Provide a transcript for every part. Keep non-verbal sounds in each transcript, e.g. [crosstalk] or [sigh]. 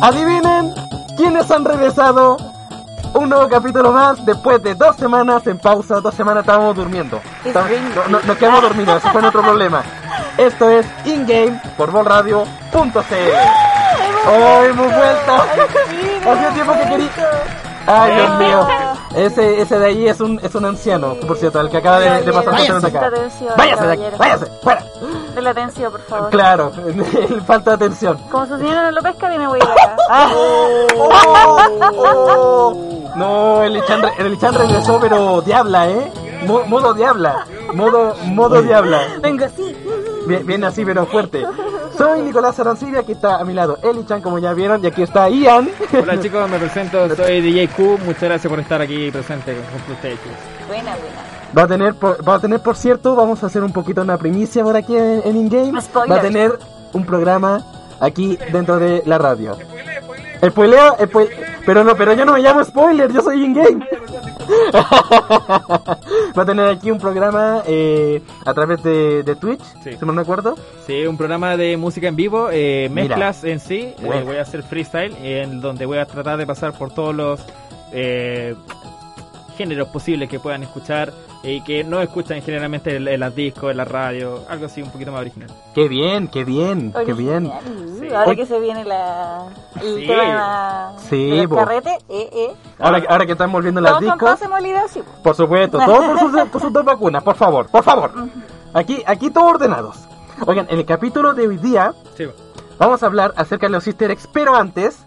Adivinen quiénes han regresado. Un nuevo capítulo más después de dos semanas en pausa. Dos semanas estábamos durmiendo. Estábamos- no- no- nos quedamos dormidos, ese fue nuestro problema. Esto es InGame por volradio.cl. ¡Oh, hemos vuelto! Hacía tiempo que quería. ¡Ay, Dios mío! Ese, ese de ahí es un, es un anciano, por cierto, el que acaba de, de pasar por acá. ¡Váyase de aquí! ¡Váyase! ¡Fuera! De la atención, por favor. Claro, [laughs] falta de atención. Como su señora no lo pesca, viene güey acá. [laughs] No, el Lichan, el Lichan regresó, pero diabla, ¿eh? Mo- modo diabla. Modo, modo diabla. Vengo así. Bien, bien así, pero fuerte. Soy Nicolás Arancibia, aquí está a mi lado Eli Chan, como ya vieron, y aquí está Ian. Hola chicos, me presento, [laughs] soy DJ Q, muchas gracias por estar aquí presente con ustedes. Buena, buena. Va a tener, por, va a tener, por cierto, vamos a hacer un poquito una primicia por aquí en, en InGame. Spoiler. Va a tener un programa aquí dentro de la radio. Spoileo, spoil- pero no, pero yo no me llamo spoiler, yo soy InGame. [laughs] Va a tener aquí un programa eh, a través de, de Twitch, Sí. si no me acuerdo. Sí, un programa de música en vivo, eh, Mira. mezclas en sí, eh, voy a hacer freestyle, en donde voy a tratar de pasar por todos los eh, géneros posibles que puedan escuchar y que no escuchan generalmente en, en las discos, en la radio, algo así un poquito más original. Qué bien, qué bien, qué bien. Original. Sí. Ahora que se viene la, el Sí. tema Sí, de los bo. carretes, eh, eh. Ahora, ahora que están volviendo las discos. sí. po. Por supuesto, todos por sus, [laughs] por sus dos vacunas, por favor, por favor. Aquí, aquí todos ordenados. Oigan, en el capítulo de hoy día Sí, vamos a hablar acerca de los easter eggs, pero antes,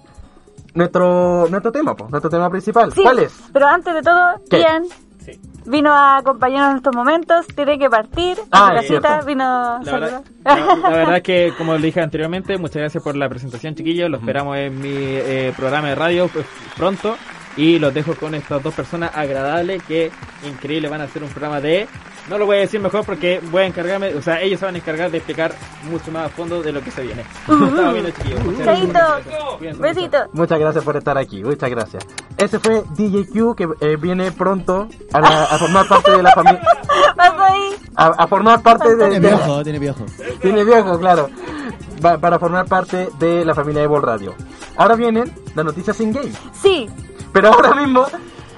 nuestro, nuestro tema, po, nuestro tema principal. Sí, ¿Cuál es? Pero antes de todo, ¿Qué? Sí. Vino a acompañarnos en estos momentos, tiene que partir Ah, a su es casita, cierto. vino La verdad, la [laughs] verdad es que, como le dije anteriormente, muchas gracias por la presentación, chiquillos. Lo esperamos en mi eh, programa de radio pues, pronto. Y los dejo con estas dos personas agradables que, increíble, van a hacer un programa de... No lo voy a decir mejor porque voy a encargarme, o sea, ellos se van a encargar de explicar mucho más a fondo de lo que se viene. [laughs] Estamos viendo, chiquillos. Muchas gracias. Besito. Muchas gracias por estar aquí, muchas gracias. Ese fue DJ Q que eh, viene pronto a, la- a formar parte de la familia, [laughs] a, a formar parte de, Tiene de- viejo, tiene viejo. Tiene viejo, claro. Va- para formar parte de la familia de Ball Radio. Ahora vienen las noticias in game. Sí, Pero ahora mismo,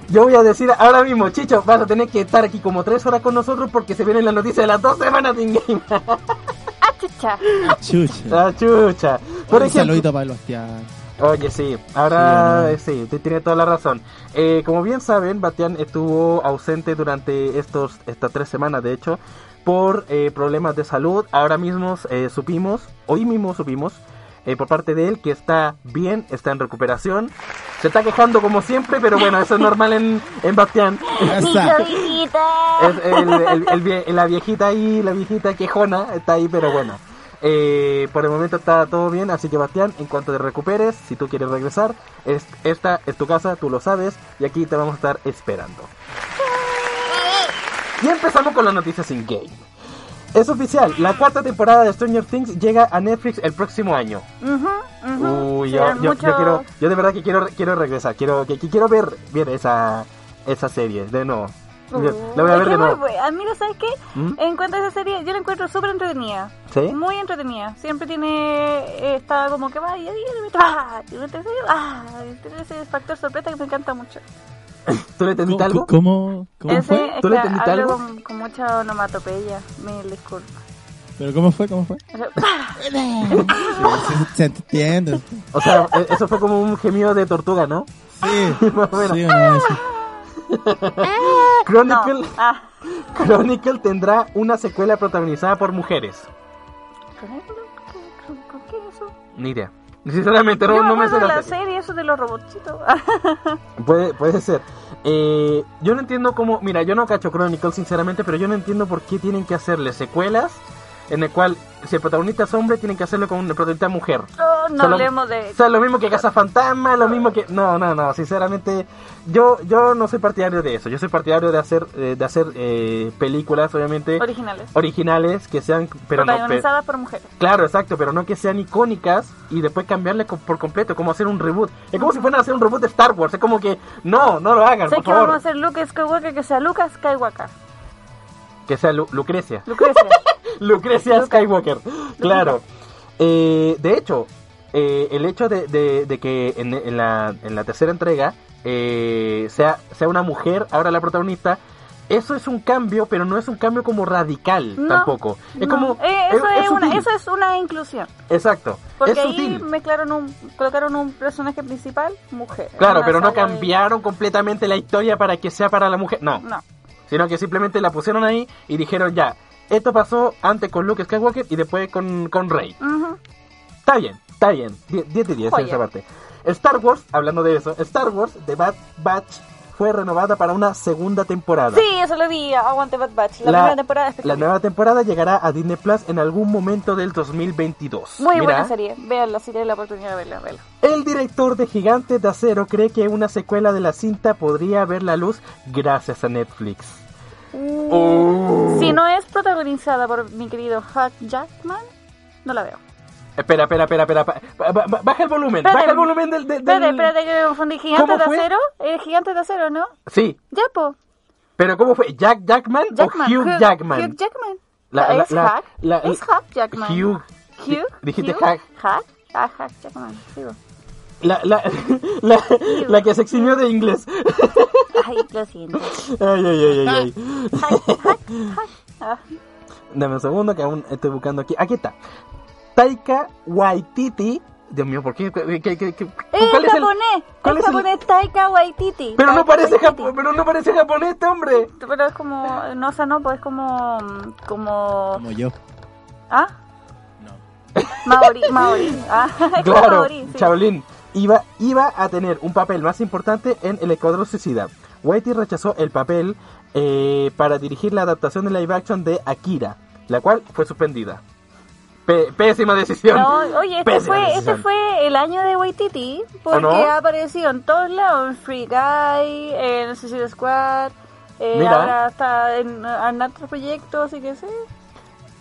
yo voy a decir, ahora mismo, Chicho, vas a tener que estar aquí como tres horas con nosotros porque se vienen las noticias de las dos semanas de in game. ah, chucha. Chucha. La chucha. Por Un ejemplo, saludito para el Bastián. Oye, sí, ahora Sí, eh, sí, usted tiene toda la razón. Eh, como bien saben, Batián estuvo ausente durante estos estas tres semanas, de hecho, por eh, problemas de salud. Ahora mismo eh, supimos, hoy mismo supimos, eh, por parte de él que está bien, está en recuperación. Se está quejando como siempre, pero bueno, eso es normal en, en Bastián. [laughs] Es el- el- el la viejita ahí, la viejita quejona, está ahí, pero bueno. Eh, por el momento está todo bien, así que Bastián, en cuanto te recuperes, si tú quieres regresar, es- esta es tu casa, tú lo sabes, y aquí te vamos a estar esperando. Y empezamos con las noticias in game. Es oficial, la cuarta temporada de Stranger Things llega a Netflix el próximo año. Ujú. Uy, yo, yo- quiero, yo de verdad que quiero, quiero regresar, quiero, que, que quiero ver, ver esa, esa serie de nuevo. La voy a ver de nuevo. ¿sabes qué? ¿Mm? En cuanto a esa serie, yo la encuentro súper entretenida. ¿Sí? Muy entretenida. Siempre tiene. eh, Está como que ah, y me ah, y tiene ese factor sorpresa que me encanta mucho. ¿Tú le entendiste ¿Cómo, algo? cómo, cómo Ese fue? ¿Tú le entendiste algo? Con, con mucha onomatopeya. Mil disculpas. ¿Pero cómo fue? ¿Cómo fue? O sea, ¡pah! Se, se entiende. O sea, e- eso fue como un gemido de tortuga, ¿no? Sí. [laughs] Más o menos. Sí [laughs] no, sí. No. Chronicle, Ah. Chronicle tendrá una secuela protagonizada por mujeres. ¿Con qué- con qué es eso? Ni idea. Sinceramente, no, Yo no me sé la serie. eso de los robotcitos. [laughs] Puede, puede ser. Eh, yo no entiendo cómo. Mira, yo no cacho Chronicle, sinceramente, pero yo no entiendo por qué tienen que hacerle secuelas en el cual si el protagonista es hombre, tienen que hacerlo con una protagonista mujer. Oh, no O sea, lo- hablemos de... O sea, lo mismo que Casa Fantasma, lo mismo que... No, no, no, sinceramente, yo yo no soy partidario de eso. Yo soy partidario de hacer eh, de hacer eh, películas, obviamente, originales. originales, que sean... Pero no, protagonizadas por mujeres. Claro, exacto, pero no que sean icónicas y después cambiarle co- por completo, como hacer un reboot. Es como si fueran a hacer un reboot de Star Wars, es como que no, no lo hagan, ¿Sabes por que vamos a hacer Luke Skywalker que sea Lucas Skywalker? Que sea Lu- Lucrecia. Lucrecia. [laughs] [laughs] Lucrecia Skywalker, claro. Eh, de hecho, eh, el hecho de, de- de que en, en la, en la tercera entrega eh, sea, sea una mujer ahora la protagonista, eso es un cambio, pero no es un cambio como radical No, tampoco. Es no. como... Eh, eso, es una, sutil. eso es una inclusión. Exacto. Porque es ahí sutil. mezclaron un, colocaron un personaje principal, mujer. Claro, pero no de- cambiaron completamente la historia para que sea para la mujer. No, No. sino que simplemente la pusieron ahí y dijeron ya, esto pasó antes con Luke Skywalker y después con, con Rey. Está bien, está bien. 10 10 de 10 en esa parte. Star Wars, hablando de eso, Star Wars The Bad Batch fue renovada para una segunda temporada. Sí, eso lo vi. Aguante Bad Batch. La, primera temporada es la nueva temporada llegará a Disney Plus en algún momento del 2022. Muy buena serie. Véanla si tienen la oportunidad de verla. verla. El director de Gigantes de Acero cree que una secuela de la cinta podría ver la luz gracias a Netflix. Oh. Si no es protagonizada por mi querido Hugh Jackman, no la veo. Espera, espera, espera, espera. Baja el volumen, Espérate, baja el volumen del... del- Espérate, del- espérate que me confundí. ¿Gigantes ¿Cómo de acero? ¿Eh, ¿Gigantes de acero, no? Sí, Ya, po. pero ¿cómo fue? ¿Jack Jackman, Jackman. o Hugh Jackman? Hugh Jackman. La- la- es la- Hugh. es Hugh Jackman. Hugh. Hugh. Dijiste Hugh. Hugh. Hugh. Ah, Hugh Jackman. Sigo. La, la, [laughs] la, la que se eximió de inglés. [laughs] Ay, lo siento. Ay, ay, ay, ay. Ah, Dame un segundo que aún estoy buscando aquí. Aquí está. Taika Waititi. Dios mío, ¿por qué? ¿Qué- qué- qué- qué- Es ¿Cuál es el- japonés. cuál es el- japonés Taika Waititi. Pero no parece Waititi. japo- pero no parece japonés este hombre. Pero es como, no, o sea, no, pues es como, como, Como yo. ¿ah? No. Maori, Maori, ah, [laughs] Claro, Maori, sí. Shaolin iba, iba a tener un papel más importante en El Escuadrón Suicida. Whitey rechazó el papel eh, para dirigir la adaptación de live action de Akira, la cual fue suspendida. Pe- pésima decisión. No, oye, este fue, este fue el año de Waititi, porque no? ha aparecido en todos lados, en Free Guy, en Suicide Squad, eh, ahora está en, en otros proyectos, así que sí.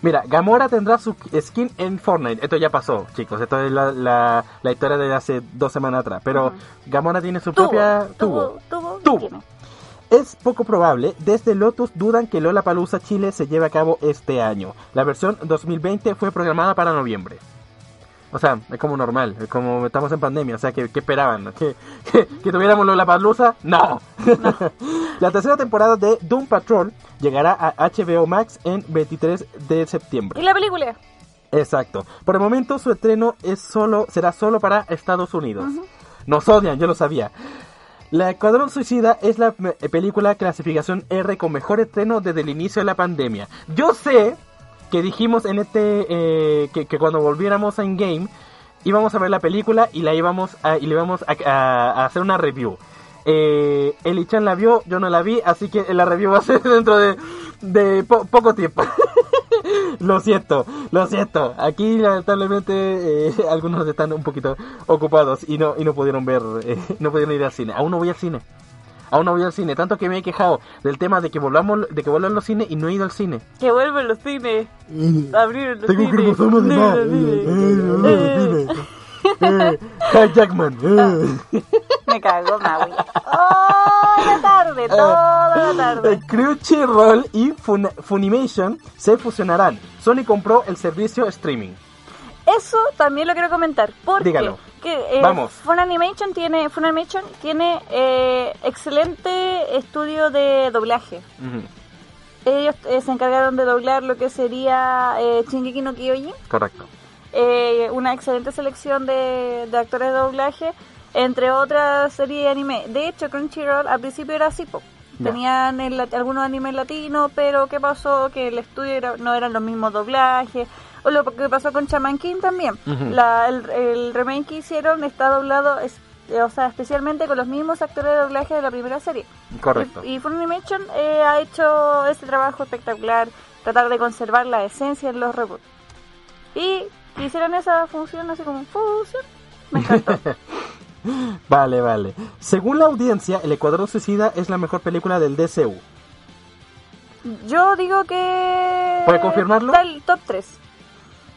Mira, Gamora tendrá su skin en Fortnite. Esto ya pasó, chicos. Esto es la, la, la historia de hace dos semanas atrás. Pero Gamora tiene su propia... tuvo, Tuvo. tiene. Es poco probable, desde Lotus dudan que Lola Palusa Chile se lleve a cabo este año. La versión 2020 fue programada para noviembre. O sea, es como normal, es como estamos en pandemia, o sea, ¿qué, qué esperaban? ¿Que, que, que tuviéramos Lola Palusa? ¡No! [laughs] La tercera temporada de Doom Patrol llegará a HBO Max en 23 de septiembre. ¿Y la película? Exacto. Por el momento su estreno es solo, será solo para Estados Unidos. Nos odian, yo lo sabía. La Escuadrón Suicida es la película clasificación R con mejor estreno desde el inicio de la pandemia. Yo sé que dijimos en este eh, que, cuando volviéramos a In-Game íbamos a ver la película y la íbamos a, y le íbamos a, a- a hacer una review. Eh, Eli-chan la vio, yo no la vi, así que la review va a ser [laughs] dentro de, de po- poco tiempo. [laughs] lo siento, lo siento. Aquí lamentablemente eh, [laughs] algunos están un poquito ocupados y no y no pudieron ver, eh, no pudieron ir al cine. Aún no voy al cine. Aún no voy al cine, tanto que me he quejado del tema de que volvamos, de que vuelvan los cines y no he ido al cine. Que vuelven los cines. Abrir los Tengo cines. cromosomas de más. Eh, [laughs] Eh, Jackman. eh. Me cago, Maui. Toda la tarde, toda la Eh, tarde. Crunchyroll y Fun- Funimation se fusionarán. Sony compró el servicio streaming. Eso también lo quiero comentar. Porque Dígalo. Que, eh, Vamos. Funimation tiene, Funimation tiene eh, excelente estudio de doblaje. Ellos eh, se encargaron de doblar lo que sería eh, Shingeki no Kyojin. Correcto. eh, una excelente selección de, de actores de doblaje, entre otras series de anime. De hecho, Crunchyroll al principio era así, tenían el algunos animes latinos, pero ¿qué pasó? Que el estudio era- no eran los mismos doblajes. O lo que pasó con Shaman King también. La- el, el remake que hicieron está doblado, es- eh, o sea, especialmente con los mismos actores de doblaje de la primera serie. Correcto. Y, y Funimation eh, ha hecho este trabajo espectacular. tratar de conservar la esencia en los reboots. Y que hicieran esa función así como fusión. Me encantó. [laughs] Vale, vale. Según la audiencia, El Ecuador Suicida es la mejor película del DCU. Yo digo que. ¿Puede confirmarlo? Está el top 3.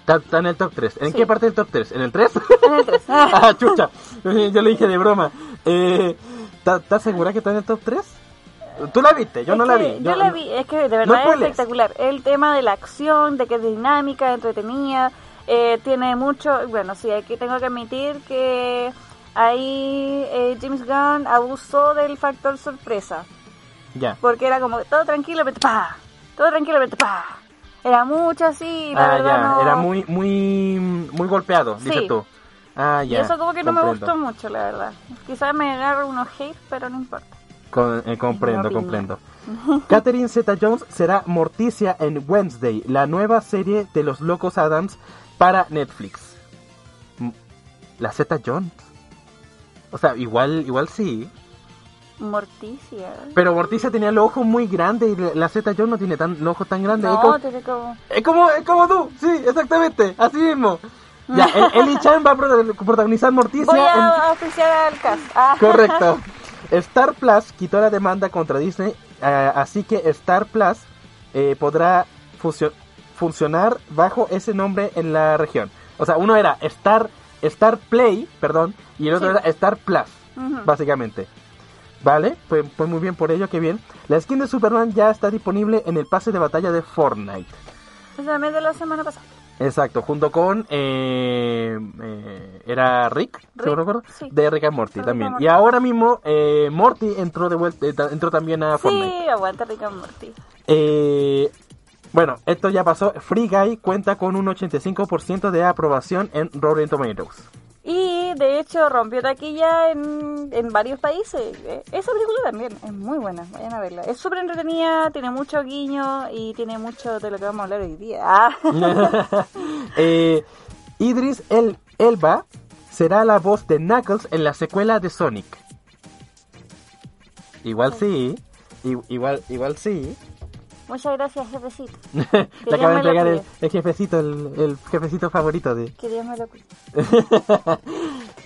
Está, está en el top 3. ¿En Sí. qué parte del top 3? ¿En el 3? En el 3. [laughs] ah, chucha. [laughs] Yo le dije de broma. Eh, ¿está- ¿Estás segura que está en el top 3? Tú la viste, yo Es no la vi. Yo la vi, es que de verdad es espectacular. El tema de la acción, de que es dinámica, entretenida, eh, tiene mucho. Bueno, sí, aquí tengo que admitir que ahí eh, James Gunn abusó del factor sorpresa. Ya. Porque era como todo tranquilamente, pa, todo tranquilamente, pa. Era mucho así, la Ah, verdad ya. no. Era muy, muy, muy golpeado, Sí. dices tú. Ah, Y ya. eso como que no me gustó mucho, la verdad. Quizás me agarro unos hate, pero no importa. Con- eh, comprendo, comprendo. [laughs] Catherine Zeta Jones será Morticia en Wednesday, la nueva serie de los locos Adams para Netflix. La Zeta Jones. O sea, igual, igual sí. Morticia. Pero Morticia tenía los ojos muy grandes y la- Zeta Jones no tiene tan, los ojos tan grandes. es, No, como, tiene como... es como, es como tú, sí, exactamente, así mismo. Ya, [laughs] el- Eli Chan va a prota- protagonizar Morticia Voy a oficiar al cast. Ah. Correcto. [laughs] Star Plus quitó la demanda contra Disney, eh, así que Star Plus eh, podrá funcionar bajo ese nombre en la región. O sea, uno era Star Star Play, perdón, y el otro Sí. era Star Plus, básicamente. Vale, pues, pues muy bien por ello, que bien. La skin de Superman ya está disponible en el pase de batalla de Fortnite. También de la semana pasada. Exacto, junto con eh, eh, era Rick, Rick, recuerdo, sí. de Rick and Morty Rick también. Morty. Y ahora mismo eh, Morty entró de vuelta, eh, entró también a Fortnite. Sí, aguanta Rick and Morty. Eh, bueno, esto ya pasó. Free Guy cuenta con un 85% de aprobación en Rotten Tomatoes. Y de hecho rompió taquilla en, en varios países. Eh, Esa película también es muy buena, vayan a verla. Es súper entretenida, tiene mucho guiño y tiene mucho de lo que vamos a hablar hoy día. Ah. [laughs] Eh, Idris El Elba será la voz de Knuckles en la secuela de Sonic. Igual sí, igual, igual sí. Muchas gracias, jefecito. [laughs] Dios acaba de entregar el, el jefecito, el, el jefecito favorito de... Que Dios me lo cuide. [laughs]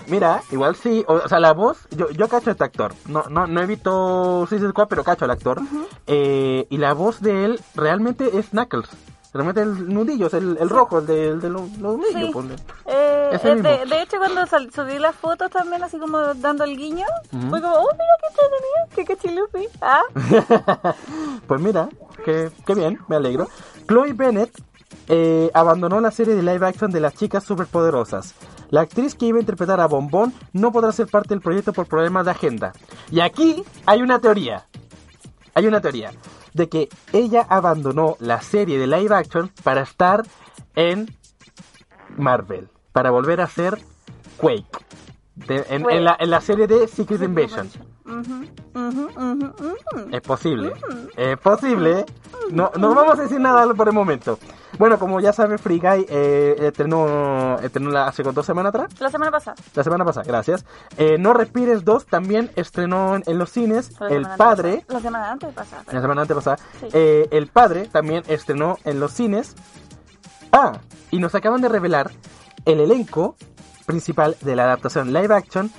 Mira, igual sí, o, o sea, la voz, yo, yo cacho a este actor, no, no, no he visto Suicide Squad, pero cacho al actor, Eh, y la voz de él realmente es Knuckles, realmente el nudillo, el, el rojo, el de, el de los, los nudillos, Sí. ponle. Eh, Ese eh, de, mismo. de hecho, cuando sal- subí las fotos también, así como dando el guiño, Ujú. fue como, oh, mira qué entretenido, qué cachilupi. Ah, [laughs] Pues mira, que, que bien, me alegro. Chloe Bennett eh, abandonó la serie de live action de las chicas superpoderosas. La actriz que iba a interpretar a Bombón no podrá ser parte del proyecto por problemas de agenda. Y aquí hay una teoría. Hay una teoría de que ella abandonó la serie de live action para estar en Marvel, para volver a ser Quake. De- en, en la, en la serie de Secret Invasion. Ujú, ujú, ujú, ujú. Es posible. Es posible. No, no vamos a decir nada por el momento. Bueno, como ya saben, Free Guy eh, estrenó, estrenó la- hace dos semanas atrás. La semana pasada. La semana pasada, gracias. Eh, no Respires 2 también estrenó en, los cines. La El Padre. La semana antes pasada. La semana antepasada. Sí. Eh, el Padre también estrenó en los cines. Ah, y nos acaban de revelar el elenco principal de la adaptación live action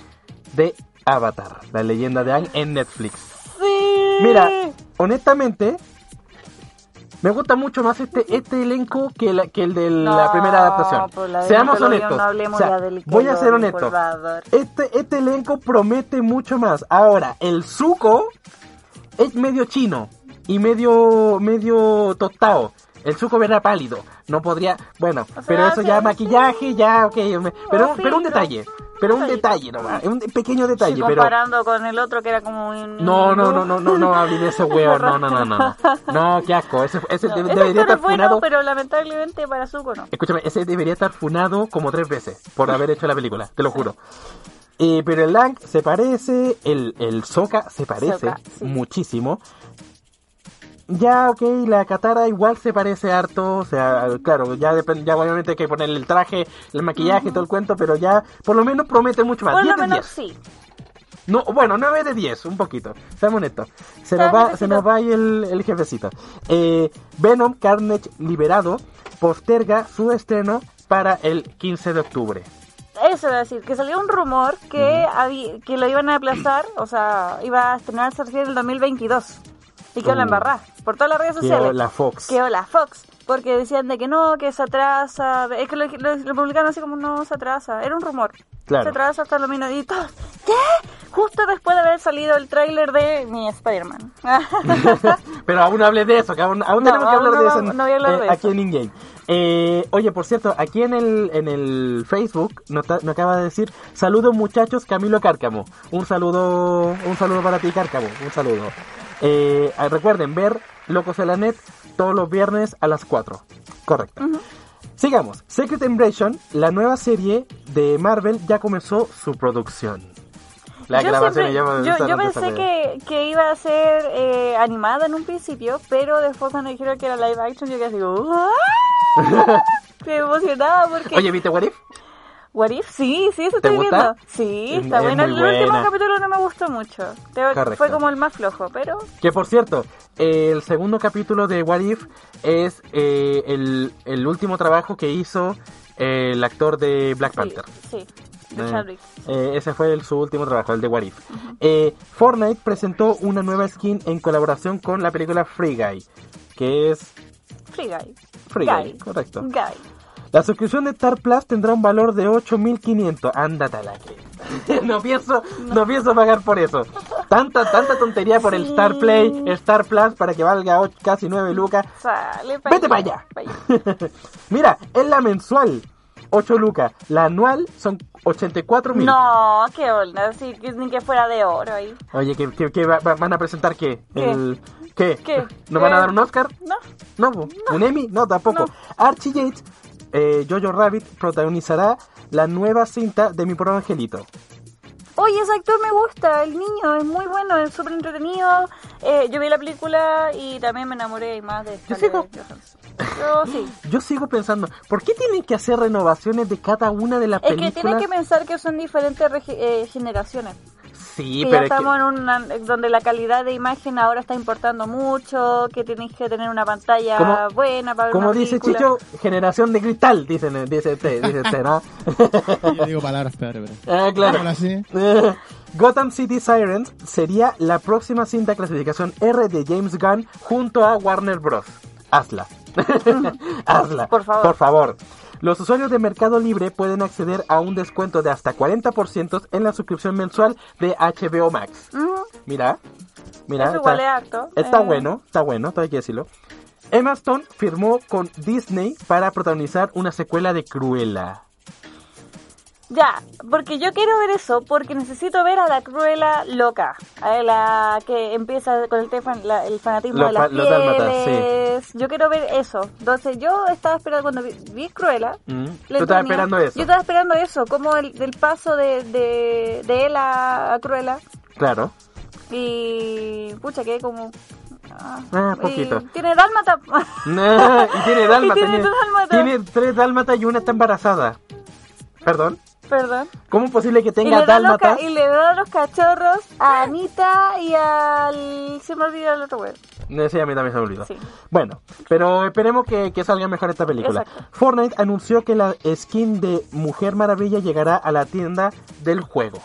de Avatar, la leyenda de Aang en Netflix. Sí. Mira, honestamente, me gusta mucho más este este elenco que, la- que el de la primera adaptación. pues la Seamos honestos. no O sea, voy a ser honesto. Este, este elenco promete mucho más. Ahora, el Zuko es medio chino y medio medio tostado. El Zuko era pálido. No podría, bueno, sea, pero eso sí, ya sí. maquillaje, ya, ok, pero, sí, pero un detalle, pero un Sí. detalle nomás, un pequeño detalle, Sí, pero comparando con el otro que era como un... no, no, no, no, no, no, hablen de ese weón, no, no, no, no, [laughs] no, qué asco, ese, ese No, de- ese debería actor estar es bueno, funado, pero lamentablemente para Zuko no. escúchame, ese debería estar funado como tres veces por haber hecho la película, te lo juro. Eh, pero el Lang se parece, el, el Sokka se parece Sokka, sí. muchísimo. Ya, ok, la Katara igual se parece harto, o sea, claro, ya depende, ya obviamente hay que ponerle el traje, el maquillaje, todo el cuento, pero ya por lo menos promete mucho más. Por 10 lo menos 10. sí. No, bueno, 9 de 10, un poquito. Seamos honestos. Se nos va, se nos va ahí el, el jefecito. Eh, Venom Carnage Liberado posterga su estreno para el 15 de octubre. Eso a decir, que salió un rumor que, habí- que lo iban a aplazar, o sea, iba a estrenarse recién en el 2022. Y que la embarrá por todas las redes Que sociales. la Fox. Que la Fox. Porque decían de que no, que se atrasa. Es que lo, lo, lo publicaron así como no se atrasa. Era un rumor. Claro. Se atrasa hasta el minutos. Y todos, ¿qué? Justo después de haber salido el tráiler de mi Spider-Man. [laughs] Pero aún no hables de eso, que aún, aún No, tenemos que aún hablar no de eso en- no voy a hablar eh, de aquí eso. en InGame. Eh, oye, por cierto, aquí en el, en el Facebook nos, nos acaba de decir saludos muchachos Camilo Cárcamo. Un saludo, un saludo para ti Cárcamo, un saludo. Eh, ah, recuerden ver Locos en la Net todos los viernes a las 4. Correcto. Sigamos. Secret Invasion, la nueva serie de Marvel ya comenzó su producción. La yo, grabación siempre- ya yo, yo pensé que, que iba a ser eh, animada en un principio, pero después cuando dijeron que era live action, yo quedé así, ¡ah! [laughs] Qué emocionada porque... Oye, ¿viste What If? What If? Sí, sí, eso ¿Te estoy gusta? viendo. Sí, Es- está es bueno. El último buena. capítulo no me gustó mucho. Correcto. Fue como el más flojo, pero... Que por cierto, el segundo capítulo de What If es eh, el, el último trabajo que hizo eh, el actor de Black Sí, Panther. sí, de Eh, eh, ese fue el- su último trabajo, el de What If. Eh, Fortnite presentó una nueva skin en colaboración con la película Free Guy, que es Free Guy. Free Guy, correcto. Guy. La suscripción de Star Plus tendrá un valor de 8.500. Ándate a la que. [laughs] no pienso, no pienso pagar por eso. Tanta, tanta tontería por el Sí. Star Play, Star Plus para que valga ocho- casi 9 lucas. Sale pa' Vete para allá. pa' allá. [laughs] Mira, es la mensual, 8 lucas. La anual son 84 mil. No, qué onda, que ni que fuera de oro ahí. Oye, ¿qué, qué- qué va- va- van a presentar qué? ¿Qué? El, ¿Qué? ¿Qué? ¿No van a dar un Oscar? No, No, po. ¿un Emmy? No, tampoco. No. Archie Yates, eh, Jojo Rabbit, protagonizará la nueva cinta de mi pobre angelito. Oye, ese actor me gusta, el niño es muy bueno, es súper entretenido. Eh, yo vi la película y también me enamoré más de Yo sigo-. Yo sí. Yo sigo pensando, ¿por qué tienen que hacer renovaciones de cada una de las Es que películas? tienen que pensar que son diferentes eh, generaciones. Sí, que ya pero es que- estamos en una donde la calidad de imagen ahora está importando mucho, que tenéis que tener una pantalla Como- buena para ver como una dice película. Chicho, generación de cristal, dicen, dice usted, dice usted, ¿no? [laughs] Yo digo palabras peores, pero. Ah, claro. [laughs] Gotham City Sirens sería la próxima cinta clasificación R de James Gunn junto a Warner Bros. Hazla. [laughs] Hazla. Por favor. Por favor. Los usuarios de Mercado Libre pueden acceder a un descuento de hasta 40% en la suscripción mensual de HBO Max. Ujú. Mira, mira, Eso harto. está Eh. bueno, está bueno, todo hay que decirlo. Emma Stone firmó con Disney para protagonizar una secuela de Cruella. Ya, porque yo quiero ver eso, porque necesito ver a la Cruella loca, a la que empieza con el, tefa- la- el fanatismo Los de las los dálmatas, sí. pieles. Yo quiero ver eso. Entonces yo estaba esperando, cuando vi, vi Cruella, Mm, Tú estabas esperando eso. Yo estaba esperando eso, como el, del paso de, de, de él a, a Cruella. Claro. Y pucha, que como... ah, Ah, y poquito. tiene dálmata. No, y tiene dálmata. [laughs] Y tiene [laughs] dos dálmatas. tiene tres dálmatas y una está embarazada. ¿Perdón? Perdón. ¿Cómo es posible que tenga dálmatas? y le da los cachorros a Anita y al... Se me olvidó el otro güey. Sí, a mí también se me olvidó. Sí. Bueno, pero esperemos que, que salga mejor esta película. Exacto. Fortnite anunció que la skin de Mujer Maravilla llegará a la tienda del juego.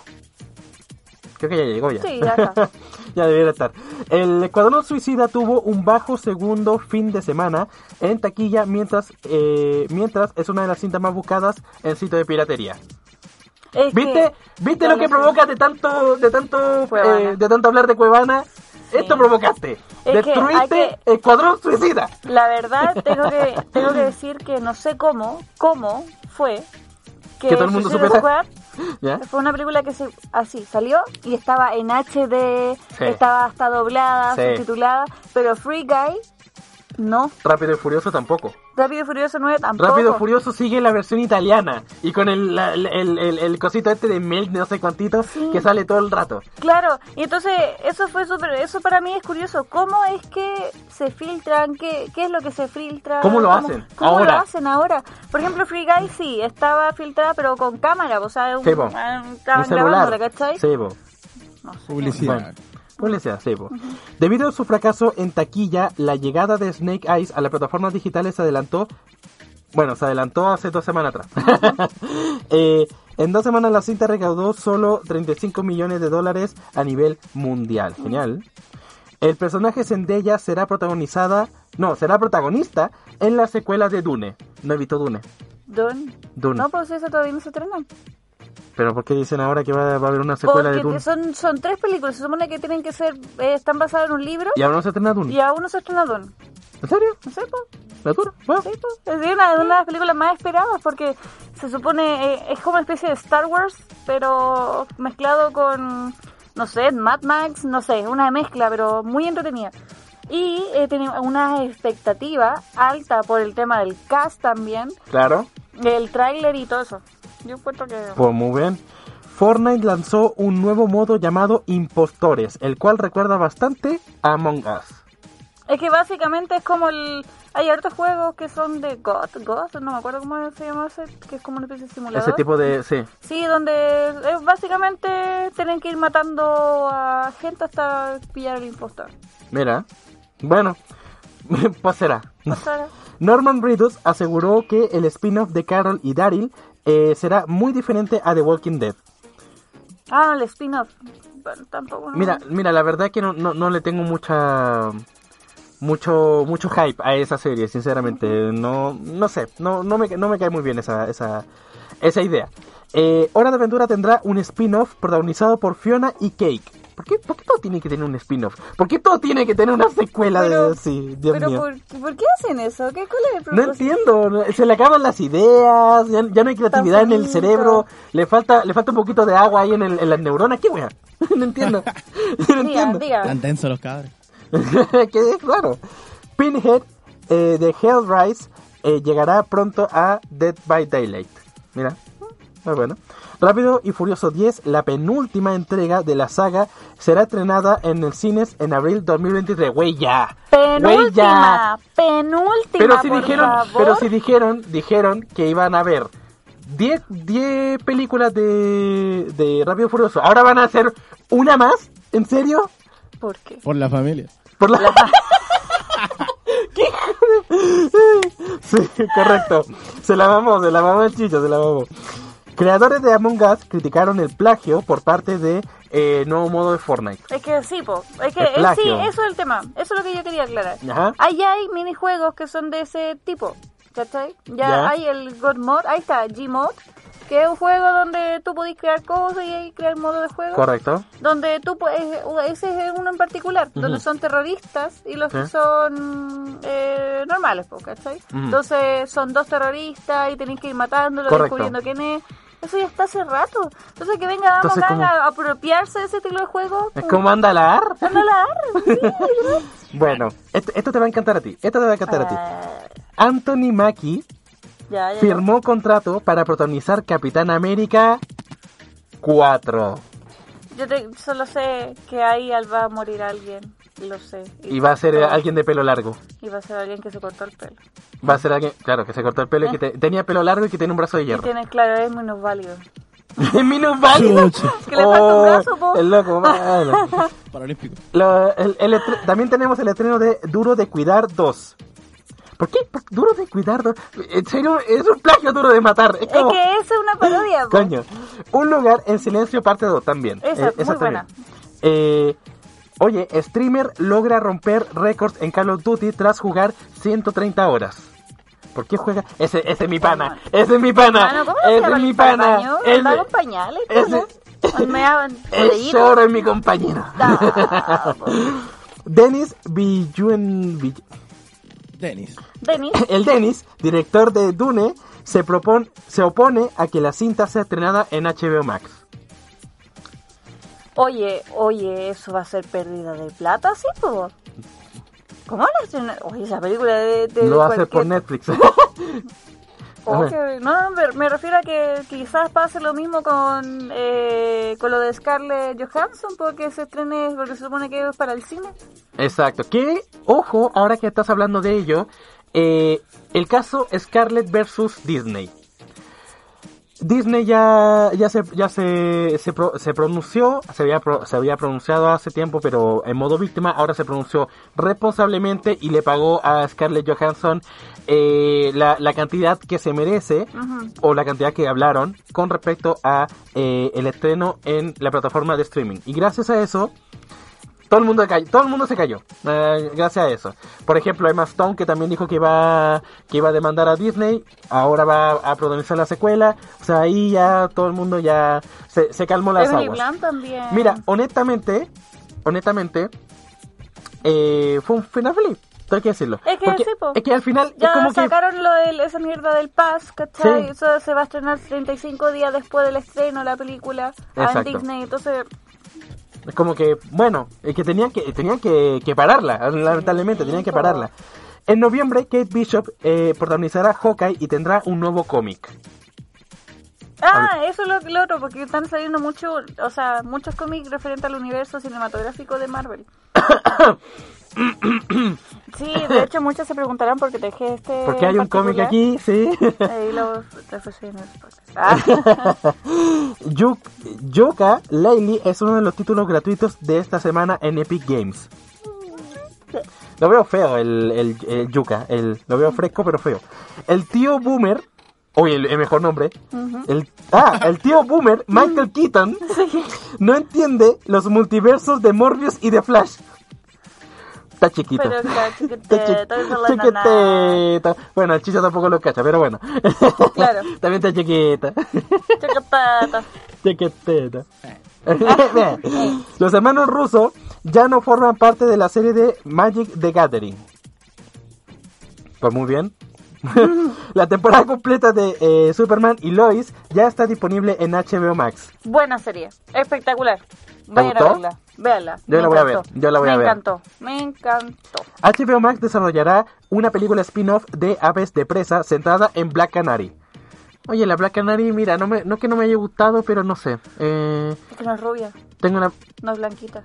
Creo que ya llegó ya. Sí, ya está. [laughs] ya debería estar. El Escuadrón Suicida tuvo un bajo segundo fin de semana en taquilla mientras, eh, mientras es una de las cintas más buscadas en sitio de piratería. Es ¿Viste? que- ¿Viste lo que provoca de tanto, de tanto, eh, de tanto hablar de Cuevana? Esto provocaste. Es que Destruiste hay Escuadrón Suicida. La verdad, tengo que, [laughs] tengo que decir que no sé cómo, cómo fue que, Que todo el mundo [laughs] fue una película que se, así salió y estaba en HD, Sí. estaba hasta doblada, Sí. subtitulada, pero Free Guy no. Rápido y Furioso tampoco. Rápido y Furioso 9 tampoco. Rápido y Furioso sigue la versión italiana y con el, la- el, el, el- cosito este de Mel, no sé cuántito, Sí. que sale todo el rato. Claro, y entonces eso fue súper, eso para mí es curioso, ¿cómo es que se filtran? ¿Qué, qué es lo que se filtra? ¿Cómo lo hacen ¿Cómo ahora? lo hacen ahora? Por ejemplo, Free Guy sí, estaba filtrada pero con cámara, o sea, un, Sí, ah, estaban Un celular. grabándola, ¿cachai? Sí. No sé. Publicidad. Bueno. Publicidad, sí, po. Debido a su fracaso en taquilla, la llegada de Snake Eyes a las plataformas digitales se adelantó. Bueno, se adelantó hace dos semanas atrás. [laughs] Eh, en dos semanas la cinta recaudó solo 35 millones de dólares a nivel mundial. Genial. El personaje Zendaya será protagonizada, no, será protagonista en la secuela de Dune. No he visto Dune. Dune. Dune. No, pues eso todavía no se estrena. Pero ¿por qué dicen ahora que va, va a haber una secuela de Porque Dune? son, son tres películas. Se supone que tienen que ser. eh, están basadas en un libro. Y ahora no se estrena Dune. Y aún no se estrena Dune. ¿En serio? No sé, po. ¿La dura? Bueno. Sí, po. Es una de las películas más esperadas porque se supone. eh, es como una especie de Star Wars, pero mezclado con. No sé, Mad Max, no sé, una mezcla, pero muy entretenida. Y eh, tiene una expectativa alta por el tema del cast también, Claro. el tráiler y todo eso. Yo encuentro que... Pues muy bien. Fortnite lanzó un nuevo modo llamado Impostores, el cual recuerda bastante a Among Us. Es que básicamente es como el... Hay hartos juegos que son de God, God, no me acuerdo cómo se llama ese, que es como una especie de simulador. Ese tipo de... Sí. Sí, donde es básicamente tienen que ir matando a gente hasta pillar el impostor. Mira. Bueno. [laughs] O sea, Norman Reedus aseguró que el spin-off de Carol y Daryl eh, será muy diferente a The Walking Dead. ah, el spin-off. Bueno, tampoco. no. Mira, mira, la verdad es que no, no, no le tengo mucha mucho mucho hype a esa serie, sinceramente. No no sé, no no me, no me cae muy bien esa esa esa idea. Eh, Hora de Aventura tendrá un spin-off protagonizado por Fiona y Cake. ¿Por qué, ¿Por qué todo tiene que tener un spin-off? ¿Por qué todo tiene que tener una secuela Pero- de sí, Dios Pero mío? ¿por, ¿por qué hacen eso? ¿Qué, ¿Cuál es el No propósito? entiendo, no- se le acaban las ideas, ya, ya no hay creatividad en el cerebro, le falta le falta un poquito de agua ahí en, el, en las neuronas, ¿qué wea? [laughs] no entiendo. [laughs] no entiendo. diga. Tan densos los cabros. [laughs] que es claro. Pinhead eh, de Hellrise eh, llegará pronto a Dead by Daylight. Mira, muy bueno. Rápido y Furioso 10, la penúltima entrega de la saga, será estrenada en el cines en abril 2023. Güey, ya. Güey, ya. Penúltima, penúltima, Pero si por dijeron, favor. pero si dijeron, dijeron que iban a ver 10 10 películas de, de Rápido y Furioso. Ahora van a hacer una más, ¿en serio? ¿Por qué? Por la familia. Por la... [laughs] ¿Qué hijo de- Sí, correcto. Se la mamó, se la mamó el chicho, se la mamó. Creadores de Among Us criticaron el plagio por parte de eh, nuevo modo de Fortnite. Es que sí, po. Es que eh, sí, eso es el tema. Eso es lo que yo quería aclarar. Ajá. Ahí hay minijuegos que son de ese tipo. ¿Cachai? Ya, Ya. hay el God Mod, ahí está, Gmod, que es un juego donde tú podés crear cosas y crear modo de juego. Correcto. Donde tú puedes, ese es uno en particular, donde son terroristas y los que Sí. son eh, normales, ¿cachai? Ujú. Entonces son dos terroristas y tenéis que ir matándolos, descubriendo quién es. Eso ya está hace rato. Entonces que venga Among Entonces, como- a apropiarse de ese estilo de juego. Es como anda la AR. anda a la ar, [laughs] sí, Bueno, esto, esto te va a encantar a ti. Esto te va a encantar a ti. Ah, Anthony Mackie ya, ya, ya. firmó contrato para protagonizar Capitán América 4. Yo te- solo sé que ahí va a morir alguien. Y lo sé. Y va a ser alguien de pelo largo. Y va a ser alguien que se cortó el pelo. Va a ser alguien, claro, que se cortó el pelo y que te- tenía pelo largo y que tiene un brazo de Y hierro. tiene, claro, es menos válido. [laughs] ¿Minusválido? Chucha. Que le falta un brazo, po. El loco, malo. [laughs] Paralímpico. Lo- el- el estre- también tenemos el estreno de Duro de Cuidar 2. ¿Por qué? ¿Por- Duro de Cuidar 2. En serio, es un plagio duro de matar. Es Es que es una parodia. [laughs] Coño. Un lugar en silencio parte 2 también. Esa, Eh, muy buena. también. Eh, oye, streamer logra romper récords en Call of Duty tras jugar 130 horas. ¿Por qué juega? Ese, ese es mi pana. Ese es mi pana. Mano, ¿cómo lo ese es mi pana. baño? Ese- [laughs] Es. Zoro es mi compañero. [laughs] [laughs] Dennis Villuen... Vill- Denis. Denis, El Dennis, director de Dune, se, propone, se opone a que la cinta sea estrenada en HBO Max. Oye, oye, eso va a ser pérdida de plata, ¿sí, po? ¿Cómo a estrenar? Oye, esa película de... de Lo hace por Netflix. [laughs] [laughs] Que- no, me, me refiero a que quizás pase lo mismo con eh, con lo de Scarlett Johansson, porque se estrene, porque se supone que es para el cine. Exacto. Que, ojo, ahora que estás hablando de ello, eh, el caso Scarlett versus Disney. Disney ya, ya, se, ya se, se, pro- se pronunció, se había, pro- se había pronunciado hace tiempo, pero en modo víctima, ahora se pronunció responsablemente y le pagó a Scarlett Johansson eh, la, la cantidad que se merece o la cantidad que hablaron con respecto a eh, el estreno en la plataforma de streaming. Y gracias a eso, todo el mundo cayó, todo el mundo se cayó eh, gracias a eso. Por ejemplo, Emma Stone que también dijo que iba que iba a demandar a Disney, ahora va a protagonizar la secuela, o sea, ahí ya todo el mundo ya se, se calmó las Emily aguas. Blunt también. Mira, honestamente, honestamente eh, fue un final feliz, tengo que decirlo. Es que Porque- sí, es que al final Ya es como que sacaron lo de esa mierda del Pass, ¿cachai? Sí. Eso se va a estrenar 35 días después del estreno de la película en. Disney. Entonces, Es como que, bueno, es que tenían que, tenían que, que pararla, lamentablemente, tenían que pararla. En noviembre, Kate Bishop eh, protagonizará Hawkeye y tendrá un nuevo cómic. Ah, eso es lo, lo otro, porque están saliendo mucho, o sea, muchos cómics referentes al universo cinematográfico de Marvel. [coughs] sí, de hecho muchos se preguntarán por qué dejé este. Porque hay un cómic aquí, sí. Ahí lo refresqué en el podcast. Ah. [laughs] Yoka Laylee es uno de los títulos gratuitos de esta semana en Epic Games. Lo veo feo el, el, el Yuka, el, lo veo fresco pero feo. El tío Boomer, oye, el, el mejor nombre. el, ah, el tío Boomer, [laughs] Michael Keaton, no entiende los multiversos de Morbius y de Flash. Está chiquito. Pero está. Bueno, el chicho tampoco lo cacha, pero bueno. [laughs] Claro. También está chiquita. Bien. [laughs] Los hermanos rusos ya no forman parte de la serie de Magic the Gathering. Pues muy bien. [laughs] la temporada completa de eh, Superman y Lois ya está disponible en HBO Max. Buena serie, espectacular. Vayan a verla, véanla. Yo Me la voy a ver, yo la voy a me ver. encantó, me encantó. HBO Max desarrollará una película spin-off de Aves de Presa centrada en Black Canary. Oye, la Black Canary, mira, no, me, no que no me haya gustado, pero no sé. Eh, Es que no es rubia, tengo una... no es blanquita.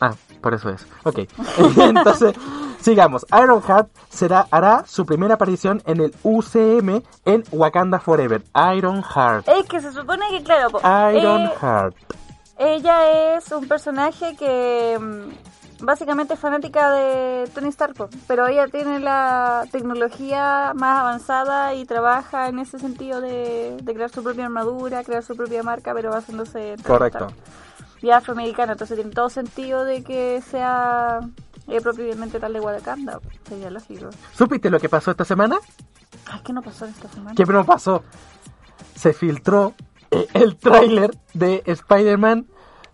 Ah, por eso es. Ok. [laughs] Entonces, sigamos. Ironheart será, hará su primera aparición en el UCM en Wakanda Forever. Ironheart. Es que se supone que, claro, po, eh, Ironheart. Ella es un personaje que mm, básicamente es fanática de Tony Stark, pero ella tiene la tecnología más avanzada y trabaja en ese sentido de, de crear su propia armadura, crear su propia marca, pero basándose en Correcto. Stark. Y afroamericana, entonces tiene todo sentido de que sea eh, propiamente tal de Wakanda, sería lógico. ¿Supiste lo que pasó esta semana? Ay, ¿qué no pasó esta semana? ¿Qué no pasó? Se filtró [laughs] el tráiler de Spider-Man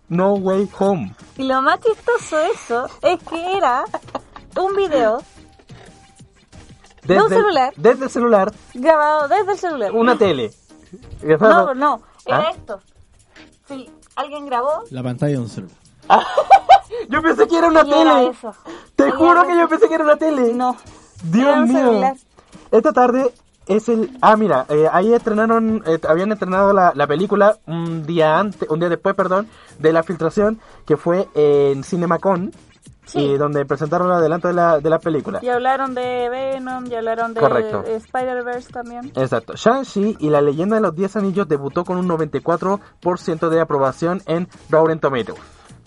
No Way Home. Y lo más chistoso de eso es que era un video Desde, un celular. Desde el celular, grabado desde el celular. una tele. No, no, era ¿Ah? esto. Sí, alguien grabó La pantalla de un celular. [laughs] Yo pensé que era una y era tele. eso. Te Y juro era que yo pensé que era una tele. No, Dios era un mío. celular. Esta tarde es el. Ah, mira, eh, ahí estrenaron, eh, habían estrenado la, la película un día antes, un día después, perdón, de la filtración que fue en CinemaCon, Sí. y donde presentaron el adelanto de la, de la película. Y hablaron de Venom, y hablaron de eh, Spider-Verse también. Exacto. Shang-Chi y la leyenda de los 10 anillos debutó con un 94% de aprobación en Rotten Tomatoes.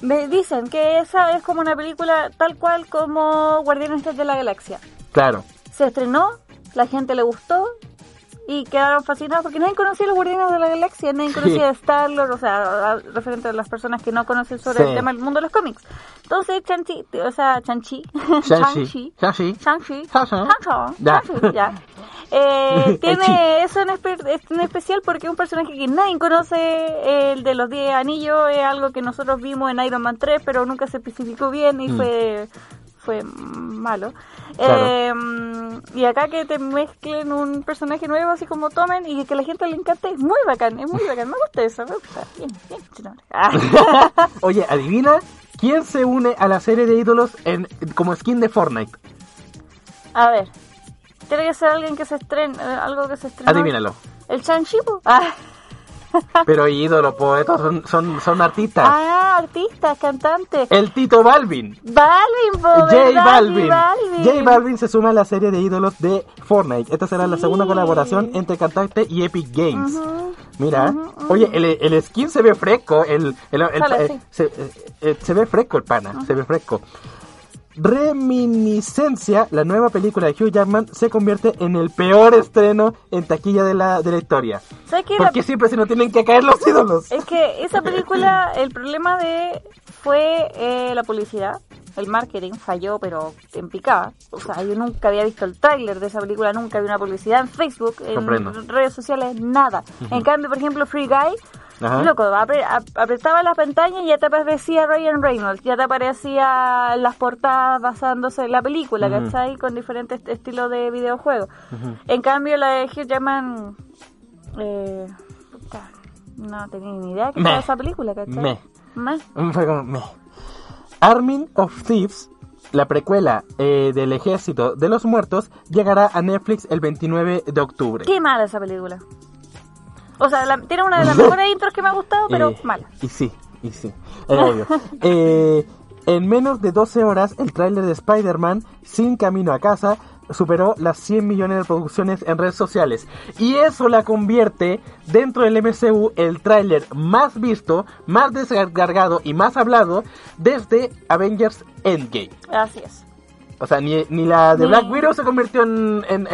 Me dicen que esa es como una película tal cual como Guardianes de la Galaxia. Claro. Se estrenó, la gente le gustó y quedaron fascinados porque nadie conocía a los Guardianes de la Galaxia, nadie conocía a [laughs] Star-Lord, o sea, a- referente a las personas que no conocen sobre Sí. el tema del mundo de los cómics. Entonces, Chanchi, o sea, Chanchi. Shang-Chi, Shang-Chi. Shang-Chi, Ya. [laughs] Eh, tiene eso en, espe- es- en especial porque es un personaje que nadie conoce, el de los 10 anillos, es algo que nosotros vimos en Iron Man 3, pero nunca se especificó bien y Mm. fue fue malo. Claro. Eh, y acá que te mezclen un personaje nuevo, así como tomen, y que a la gente le encante, es muy bacán, es muy bacán. Me gusta eso, me gusta. Bien, bien. Ah. [laughs] Oye, adivina quién se une a la serie de ídolos en, como skin de Fortnite. A ver, tiene que ser alguien que se estrene, eh, algo que se estrene. Adivínalo. El Shang-Chi, po? Ah. Pero ídolos, pues estos son, son, son artistas. ah, artistas, cantantes. El Tito Balvin. Balvin, po, J. Balvin. Balvin. J Balvin se suma a la serie de ídolos de Fortnite. Esta será la segunda colaboración entre cantante y Epic Games. Mira, oye, el, el skin se ve fresco, el, el, el- Sale, sí. se, eh, eh, se ve fresco el pana, se ve fresco. Reminiscencia, la nueva película de Hugh Jackman, se convierte en el peor estreno en taquilla de la, de la historia. ¿Sabes qué? ¿Por La- qué siempre se nos tienen que caer los ídolos? Es que esa película, el problema de fue eh, la publicidad. El marketing falló, pero en picada. O sea, yo nunca había visto el tráiler de esa película, nunca vi una publicidad en Facebook, en Comprendo. redes sociales, nada. En cambio, por ejemplo, Free Guy, Ajá. loco, apre- ap- apretaba la pantalla y ya te aparecía Ryan Reynolds, ya te aparecía las portadas basándose en la película, Ujú. ¿cachai? Con diferentes estilos de videojuegos. En cambio, la de Hugh Jackman... Eh, puta, no tenía ni idea que era esa película, ¿cachai? [laughs] Fue como, meh. Armin of Thieves, la precuela eh, del Ejército de los Muertos, llegará a Netflix el 29 de octubre. Qué mala esa película. O sea, la- tiene una de las [laughs] mejores intros que me ha gustado, pero Eh, mala. Y sí, y sí, es obvio. [laughs] Eh, en menos de 12 horas, el tráiler de Spider-Man, Sin Camino a Casa, superó las 100 millones de reproducciones en redes sociales. Y eso la convierte dentro del MCU el tráiler más visto, más descargado y más hablado desde Avengers Endgame. Así es. O sea, ni, ni la de Ni- Black Widow se convirtió en, en,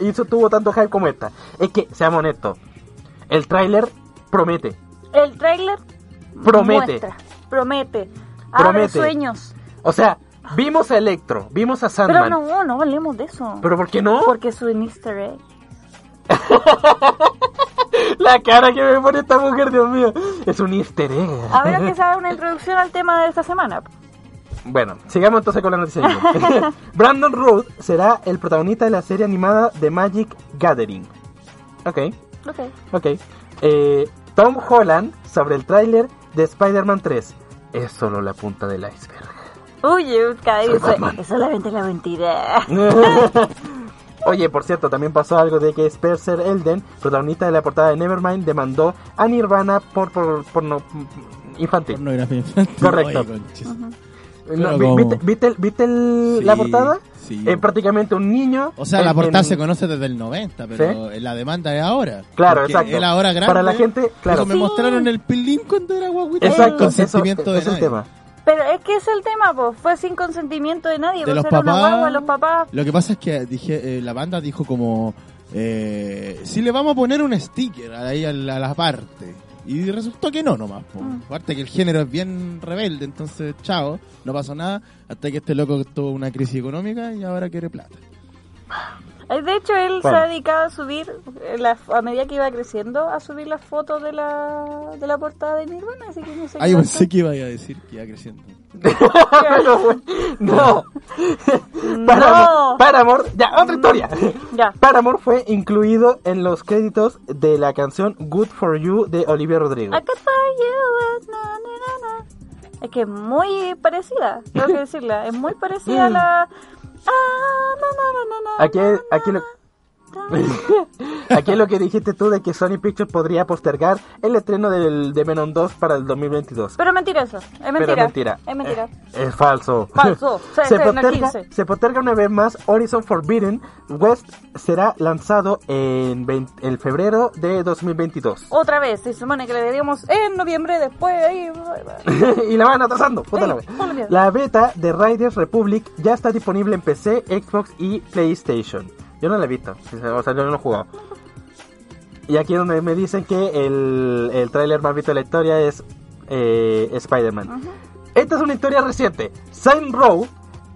y eso tuvo tanto hype como esta. Es que, seamos honestos, el tráiler promete. El tráiler Promete. muestra, promete, abre Promete. sueños. O sea, vimos a Electro, vimos a Pero Sandman. no, no hablemos de eso. ¿Pero por qué no? Porque es un easter egg. [laughs] La cara que me pone esta mujer, Dios mío. Es un easter egg. Habrá que [laughs] saber una introducción al tema de esta semana. Bueno, sigamos entonces con la noticia. [laughs] Brandon Root será el protagonista de la serie animada The Magic Gathering. Ok, Ok. ok. Eh, Tom Holland sobre el tráiler de Spider-Man 3. Es solo la punta del iceberg. Dice, Batman. es solamente la mentira. [laughs] Oye, por cierto, también pasó algo de que Spencer Elden, protagonista de la portada de Nevermind, demandó a Nirvana por, por, porno- infantil. Pornografía [laughs] infantil. Correcto. Oye. No, ¿Viste, viste el- viste el- Sí, la portada? sí. Es prácticamente un niño. O sea, en- la portada en- se conoce desde el 90, pero la demanda es ahora. Claro, exacto. Él ahora grande. Para la gente, claro. Eso me Sí. mostraron el pilín cuando era guaguita. Exacto, eso, consentimiento de es el tema. Pero es que es el tema, pues. Fue sin consentimiento de nadie. De pues los una papás. guagua, los papás. Lo que pasa es que dije, eh, la banda dijo como, eh, si le vamos a poner un sticker ahí a la, a la parte. Y resultó que no nomás. Mm. Aparte que el género es bien rebelde, entonces chao, no pasó nada. Hasta que este loco tuvo una crisis económica y ahora quiere plata. Eh, De hecho, él se ha dedicado a subir, eh, la- a medida que iba creciendo, a subir las fotos de la, de la portada de Nirvana. Así que no sé pensé que iba a decir que iba creciendo. Güey, [laughs] no. Paramore, [laughs] Paramore- ya, otra historia. Ya. Paramore fue incluido en los créditos de la canción Good for You de Olivia Rodrigo. I could find you, na, na, na, na. Es que es muy parecida, tengo que decirla. Es muy parecida a la. Ah, Aquí, aquí lo. [laughs] aquí es lo que dijiste tú de que Sony Pictures podría postergar el estreno del, de Venom 2 para el 2022. Pero mentira eso, es mentira. Pero es mentira. Es mentira. Eh, es falso. Falso. [laughs] Se, no, posterga, 15. se posterga una vez más Horizon Forbidden West será lanzado en vein- el febrero de 2022. Otra vez, se supone que le deberíamos en noviembre, después ahí. [laughs] y la van atrasando. puta la Dios. la beta de Riders Republic ya está disponible en PC, Xbox y PlayStation. Yo no la he visto, o sea, yo no lo he jugado. Y aquí es donde me dicen que el, el tráiler más visto de la historia es eh, Spider-Man. Esta es una historia reciente. Saint Row,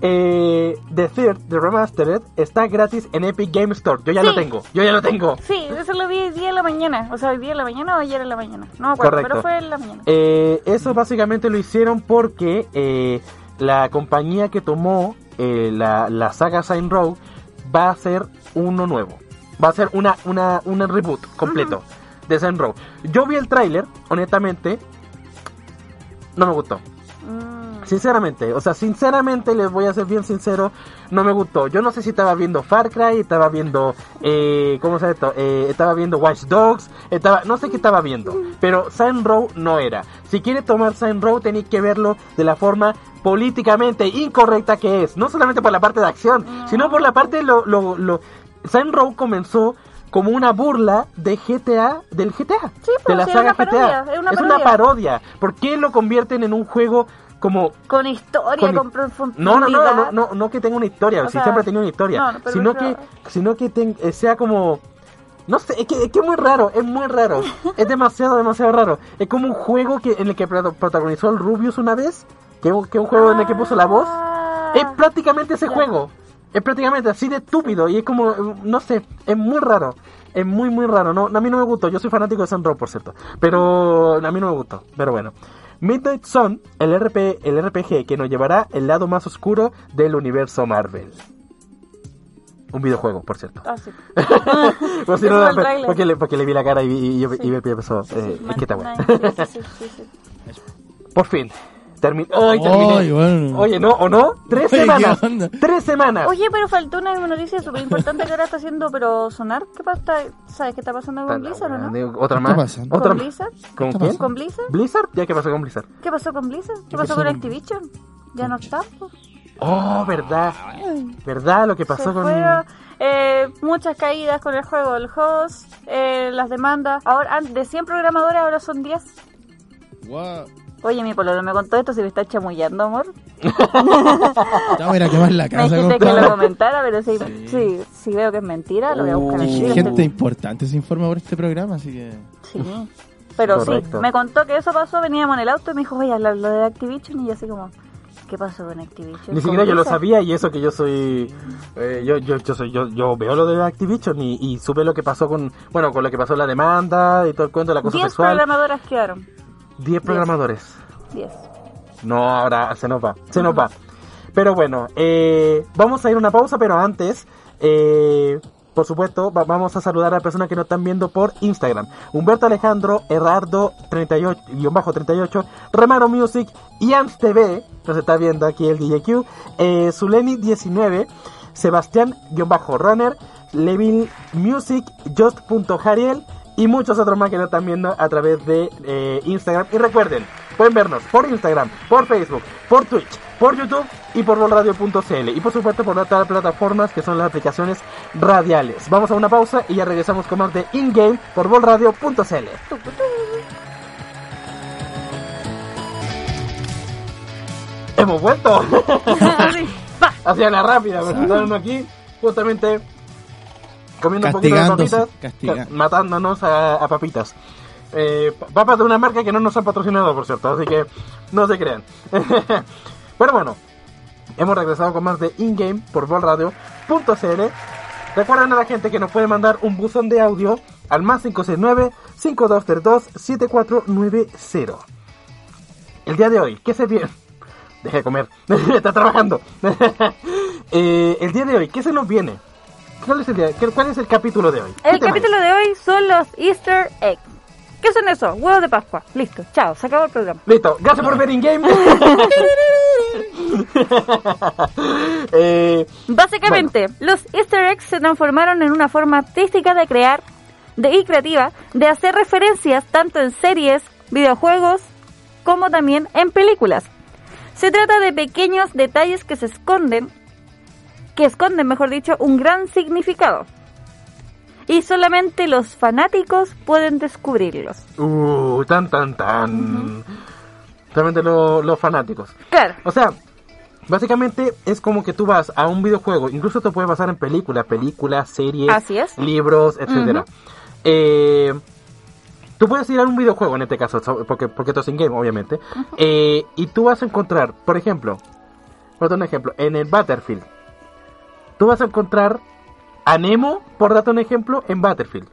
eh, The Third, The Remastered, está gratis en Epic Game Store. Yo ya Sí. lo tengo, yo ya lo tengo. Sí, eso lo vi hoy día en la mañana. O sea, hoy día en la mañana o ayer en la mañana. No me acuerdo, Correcto. pero fue en la mañana. Eh, eso básicamente lo hicieron porque eh, la compañía que tomó la, la saga Saint Row va a ser uno nuevo. Va a ser una, una, un reboot completo de Saint Row. Yo vi el tráiler, honestamente, no me gustó. Sinceramente, o sea, sinceramente les voy a ser bien sincero, no me gustó. Yo no sé si estaba viendo Far Cry, estaba viendo, eh, ¿cómo se llama esto? Eh, estaba viendo Watch Dogs, estaba, no sé qué estaba viendo, pero Saint Row no era. Si quiere tomar Saint Row tenéis que verlo de la forma políticamente incorrecta que es, no solamente por la parte de acción, sino por la parte lo, lo, lo, Saint Row comenzó como una burla de GTA, del GTA, Sí, pues, de la sí, es saga una parodia, GTA. es una una parodia. parodia. ¿Por qué lo convierten en un juego como Con historia, Con- con, profundidad. no, no, no, no, no, no que tenga una historia, O si sea, siempre tenido una historia, no, no, sino que, sino que ten- eh, sea como, no sé, es que, es que es muy raro, es muy raro, [laughs] es demasiado, demasiado raro. Es como un juego que en el que protagonizó el Rubius una vez, que, es un- que un juego en el que puso la voz. Ah. Es prácticamente ese Ya. juego, es prácticamente así de estúpido y es como, eh, no sé, es muy raro. Es muy, muy raro. No, a mí no me gustó. Yo soy fanático de Sunrow, por cierto. Pero a mí no me gustó. Pero bueno. Midnight Sun, el, RP, el RPG que nos llevará el lado más oscuro del universo Marvel. Un videojuego, por cierto. Ah, sí. [laughs] Por si [laughs] no, porque, le, porque le vi la cara y, y, y, Sí. y me pensó, eh, es que está bueno. [laughs] Por fin. Termi ¡Ay, terminé! Ay, bueno. Oye, ¿no? ¿O no? ¡Tres Oye, ¿qué semanas! ¡Tres semanas! Oye, pero faltó una noticia súper importante que ahora está haciendo, pero sonar. ¿Qué pasa? ¿Sabes qué está pasando con Blizzard o no? ¿Otra ¿Qué más? está pasando? ¿Otra ¿Con? Blizzard? ¿Con quién? ¿Con Blizzard? ¿Blizzard? ¿Ya qué pasó con Blizzard? ¿Qué pasó con Blizzard? ¿Qué, ¿Qué pasó con con- Activision? Ya no está. pues. Oh, verdad. ¿Verdad lo que pasó Se con... fueron, eh, muchas caídas con el juego, el host, eh, las demandas. Ahora, de 100 programadores ahora son 10. Guau. Oye, mi pololo me contó esto, si me está chamullando, amor. [laughs] Voy a ir a quemar la Me casa, dijiste que lo comentara, pero si, sí, si veo que es mentira, lo voy a buscar Uh. Gente importante se informa por este programa, así que... Sí. Pero Correcto. sí, me contó que eso pasó, veníamos en el auto y me dijo, oye, lo, lo de Activision, y yo así como, ¿qué pasó con Activision? Ni ¿Con siquiera yo lo Blizzard?". sabía y eso que yo soy... eh, yo, yo, yo, soy yo, yo veo lo de Activision y, y supe lo que pasó con... Bueno, con lo que pasó en la demanda y todo el cuento de la cosa 10 sexual. programadoras quedaron. 10 programadores. 10. No, ahora se nos va, se nos va. Pero bueno, eh, vamos a ir a una pausa, pero antes, eh, por supuesto, va- vamos a saludar a las personas que nos están viendo por Instagram. Humberto Alejandro, Erardo 38, guion bajo 38, Remaro Music, Iams TV, nos está viendo aquí el DJQ, eh, Zuleni 19, Sebastián, guion bajo Runner, Levil Music, Just.Jariel y muchos otros más que nos están viendo a través de eh, Instagram. Y recuerden, pueden vernos por Instagram, por Facebook, por Twitch, por YouTube y por volradio.cl. Y por supuesto por otras plataformas que son las aplicaciones radiales. Vamos a una pausa y ya regresamos con más de InGame por volradio.cl. Hemos vuelto. [laughs] Hacia la rápida, estamos aquí justamente comiendo un poquito de papitas, ca- matándonos a, a papitas. Eh, pa- papas de una marca que no nos han patrocinado, por cierto, así que no se crean. [laughs] Pero bueno, hemos regresado con más de InGame por volradio.cl. Recuerden a la gente que nos puede mandar un buzón de audio al más 569-5232-7490. El día de hoy, ¿qué se viene? Deja de comer, [laughs] está trabajando. [laughs] Eh, el día de hoy, ¿qué se nos viene? ¿Cuál es el, día- qué- cuál es el capítulo de hoy? ¿Qué El capítulo de hoy son los Easter eggs. ¿Qué son esos? Huevos de Pascua. Listo, chao, se acabó el programa. Listo, gracias por ver InGame. [laughs] eh, Básicamente, los Easter eggs se transformaron en una forma artística de crear de, y creativa de hacer referencias tanto en series, videojuegos, como también en películas. Se trata de pequeños detalles que se esconden, que esconden, mejor dicho, un gran significado. Y solamente los fanáticos pueden descubrirlos. uh, tan, tan, tan. Lo- los fanáticos. Claro. O sea, básicamente es como que tú vas a un videojuego, incluso te puede pasar en películas, películas, series, Así es. libros, etcétera. Eh, tú puedes ir a un videojuego en este caso, so- porque, porque esto es in game, obviamente, eh, y tú vas a encontrar, por ejemplo, por un ejemplo, en el Battlefield, tú vas a encontrar a Nemo, por darte un ejemplo, en Battlefield.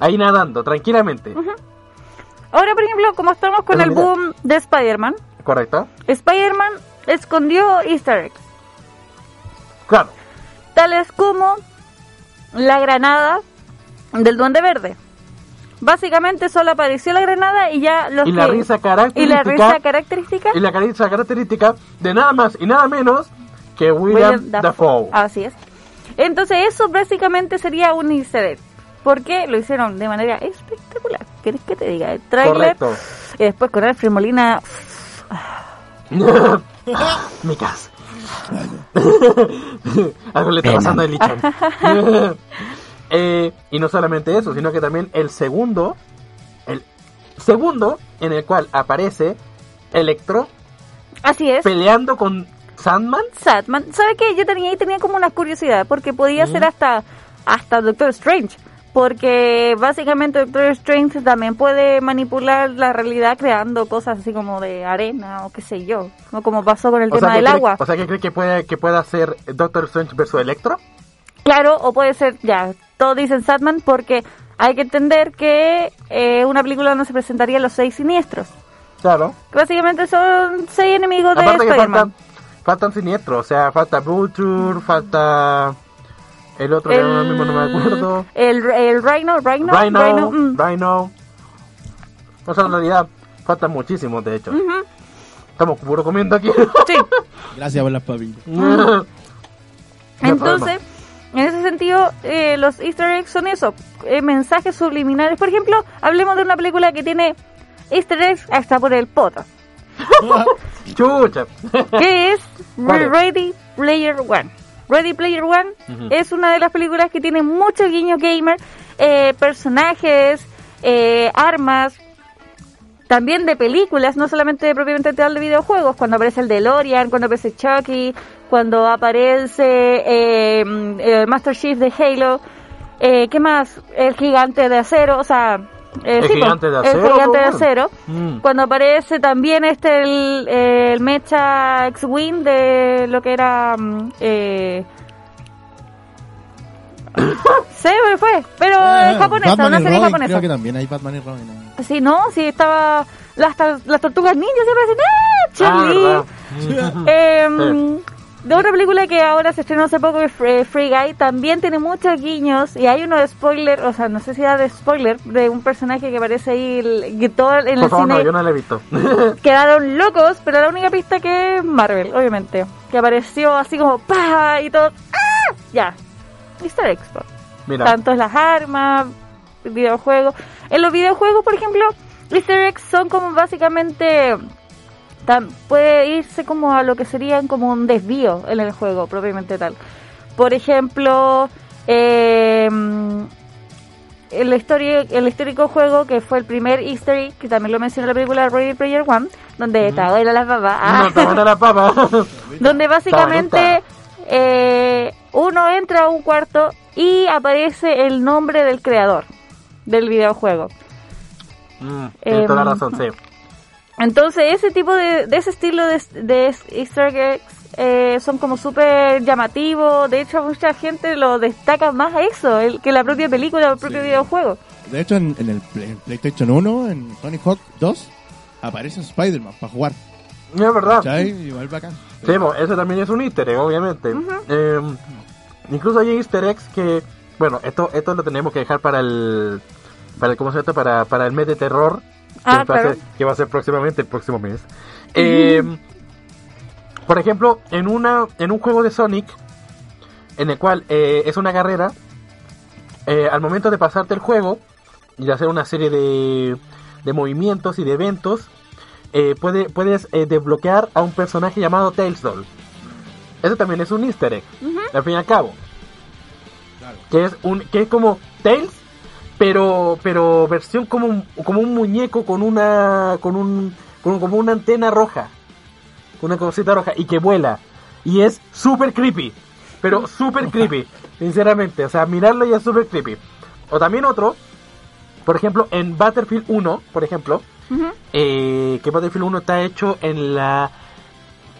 Ahí nadando, tranquilamente. Ahora, por ejemplo, como estamos con el mira. boom de Spider-Man, ¿Correcto? Spider-Man escondió Easter eggs. Claro. tales como la granada del duende verde. Básicamente solo apareció la granada y ya los Y la risa y característica la risa característica y la característica característica de nada más y nada menos que William, William Dafoe. Así es. Entonces eso básicamente sería un easter egg. Porque lo hicieron de manera espectacular. ¿Quieres que te diga? El trailer Correcto. y después con Alfred Molina. [laughs] Micas. [laughs] Algo le está pasando a. [laughs] Eh, y no solamente eso, sino que también el segundo, el segundo en el cual aparece Electro Así es. peleando con Sandman. Satman. ¿Sabes qué? Yo tenía ahí tenía como una curiosidad, porque podía ser hasta, hasta Doctor Strange. Porque básicamente Doctor Strange también puede manipular la realidad creando cosas así como de arena o qué sé yo. ¿no? Como pasó con el O tema del cree, agua. o sea, que cree que puede que pueda ser Doctor Strange versus Electro. Claro, o puede ser, ya, todos dicen Satman porque hay que entender que eh, una película no se presentaría los seis siniestros. Claro. Básicamente son seis enemigos de Aparte Spider-Man. Faltan siniestros, o sea, falta Vulture, falta el otro que ahora mismo no me acuerdo. El, el Rhino, Rhino, Rhino, Rhino, mm. Rhino. O sea, en realidad faltan muchísimos, de hecho. Ujú, Estamos puro comiendo aquí. sí. [laughs] Gracias por las. No hay Entonces, en ese sentido, eh, los easter eggs son eso, eh, mensajes subliminales. Por ejemplo, hablemos de una película que tiene easter eggs hasta por el poto. [laughs] Chucha. que es. Ready Player One. Ready Player One es una de las películas que tiene mucho guiño gamer, eh, personajes, eh, armas, también de películas, no solamente de propiamente tal de videojuegos, cuando aparece el DeLorean, cuando aparece Chucky, cuando aparece eh, mm, el Master Chief de Halo, eh, ¿qué más? El gigante de acero, o sea... eh, El sí, pues, gigante de acero, El gigante de pues, acero. Mm. Cuando aparece también este el, el Mecha X-Wing de lo que era... mm, Eh, [laughs] se me fue, pero es japonesa, Batman una serie Robin, japonesa. Creo que también hay Batman y Robin. ¿no? Sí, no, sí, estaba. Las, las tortugas ninjas siempre Ah, dicen, ¡ah, verdad. [laughs] Chun-Li! De otra película que ahora se estrenó hace poco, es Free, Free Guy, también tiene muchos guiños y hay uno de spoiler, o sea, no sé si da de spoiler, de un personaje que aparece ahí, el- que todo en Por el favor, no, cine yo no la he visto. [laughs] quedaron locos, pero la única pista que es Marvel, obviamente, que apareció así como ¡pa! y todo, ¡ah! Ya, Easter eggs, po. Mira, tanto las armas, videojuegos. En los videojuegos, por ejemplo, Easter eggs son como básicamente puede irse como a lo que serían como un desvío en el juego propiamente tal. Por ejemplo, eh, el, histori- el histórico juego que fue el primer Easter egg, que también lo mencionó en la película Ready Player One, donde estaba era la papá. Ah. no la papa. [laughs] donde básicamente eh, uno entra a un cuarto y aparece el nombre del creador del videojuego. Mm, toda la Em, razón, sí. Entonces ese tipo de, de ese estilo de, de easter eggs eh, son como súper llamativos. De hecho mucha gente lo destaca más a eso el, que la propia película o el propio Sí. videojuego. De hecho, en, en el Play- PlayStation 1, en Tony Hawk 2, aparece Spider-Man para jugar. Es verdad. ¿Cachai? Igual bacán. Sí, bo, eso también es un easter egg, obviamente. Eh, incluso hay easter eggs que, bueno, esto esto lo tenemos que dejar para el, para el ¿cómo se llama? Para, para el mes de terror. Que, Ah, va a claro. ser, que va a ser próximamente el próximo mes. Eh, por ejemplo, en una en un juego de Sonic, en el cual eh, es una carrera, eh, al momento de pasarte el juego y de hacer una serie de, de movimientos y de eventos, eh, puede, puedes eh, desbloquear a un personaje llamado Tails Doll. Eso también es un easter egg, al fin y al cabo. Que es un que es como Tails, pero pero versión como un, como un muñeco con una con un con como una antena roja, con una cosita roja y que vuela y es super creepy, pero super creepy, [laughs] sinceramente, o sea, mirarlo ya es super creepy. O también otro, por ejemplo, en Battlefield 1, por ejemplo, eh, que Battlefield 1 está hecho en la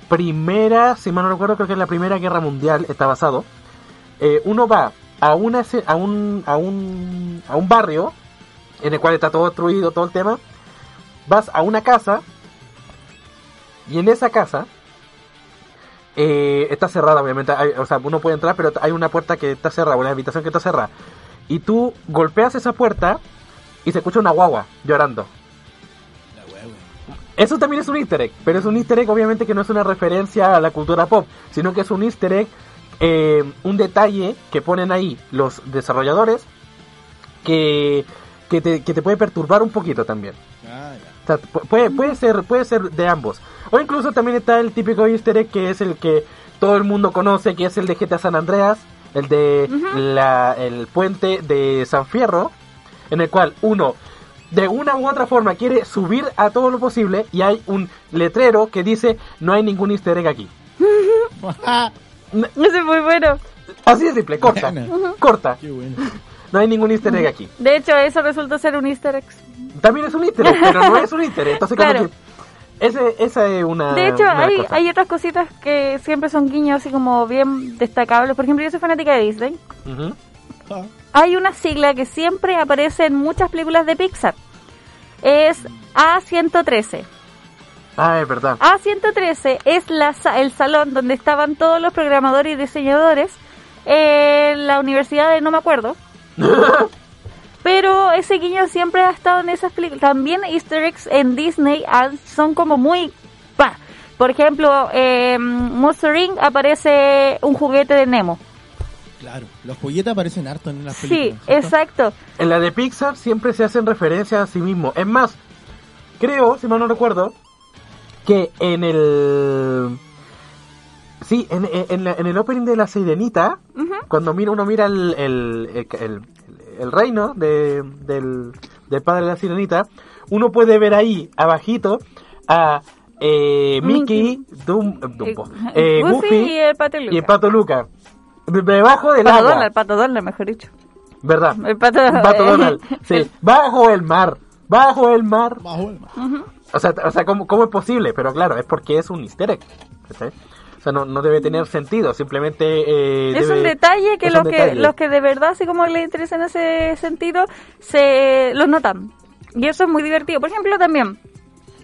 primera, si mal no recuerdo, creo que en la primera guerra mundial está basado. Eh, uno va a una a un a un a un barrio en el cual está todo destruido, todo el tema. Vas a una casa y en esa casa eh, está cerrada, obviamente. hay- o sea, uno puede entrar, pero hay una puerta que está cerrada, una habitación que está cerrada. Y tú golpeas esa puerta y se escucha una guagua llorando. Eso también es un easter egg, pero es un easter egg obviamente que no es una referencia a la cultura pop, sino que es un easter egg, eh, un detalle que ponen ahí los desarrolladores que, que, te, que te puede perturbar un poquito también. Ah, ya. O sea, puede, puede, ser, puede ser de ambos. O incluso también está el típico easter egg que es el que todo el mundo conoce, que es el de GTA San Andreas, el de la, el puente de San Fierro, en el cual uno de una u otra forma quiere subir a todo lo posible y hay un letrero que dice no hay ningún easter egg aquí. [laughs] [laughs] Ese es muy bueno. Así de simple, corta, Buena. corta. Qué bueno. No hay ningún easter egg aquí. De hecho, eso resultó ser un easter egg. También es un easter egg, pero no es un easter egg. Entonces, como Claro. que ese, esa es una. De hecho, una hay, cosa. hay otras cositas que siempre son guiños así como bien destacables. Por ejemplo, yo soy fanática de Disney. Ujú. Ah, Hay una sigla que siempre aparece en muchas películas de Pixar. Es A113. Ah, es verdad. A113 es la, sa- el salón donde estaban todos los programadores y diseñadores en la universidad de no me acuerdo. [laughs] Pero ese guiño siempre ha estado en esas películas. También easter eggs en Disney han- son como muy... pa. Por ejemplo, en Monster Inc. aparece un juguete de Nemo. claro, los juguetes aparecen harto en las Sí, películas. ¿cierto? exacto. En la de Pixar siempre se hacen referencias a sí mismo. Es más, creo, si mal no recuerdo, que en el. Sí, en, en- en la- en el opening de la Sirenita, cuando mira, uno mira el, el, el, el- el reino de- del, del padre de la Sirenita, uno puede ver ahí, abajito, a eh, Mickey, Dum- Dumbo, Eh, eh, Goofy y el Pato y el Luca. Pato Luca. De- Debajo del Pato agua. Donald, el Pato Donald, mejor dicho. ¿Verdad? El pato, Pato Donald. Sí, [laughs] bajo el mar. Bajo el mar. Bajo el mar. O sea, o sea ¿cómo, cómo es posible? Pero claro, es porque es un easter egg. O sea, no, no debe tener sentido. Simplemente. eh, Es debe- un detalle que los que los que de verdad así como les interesa en ese sentido se los notan y eso es muy divertido por ejemplo también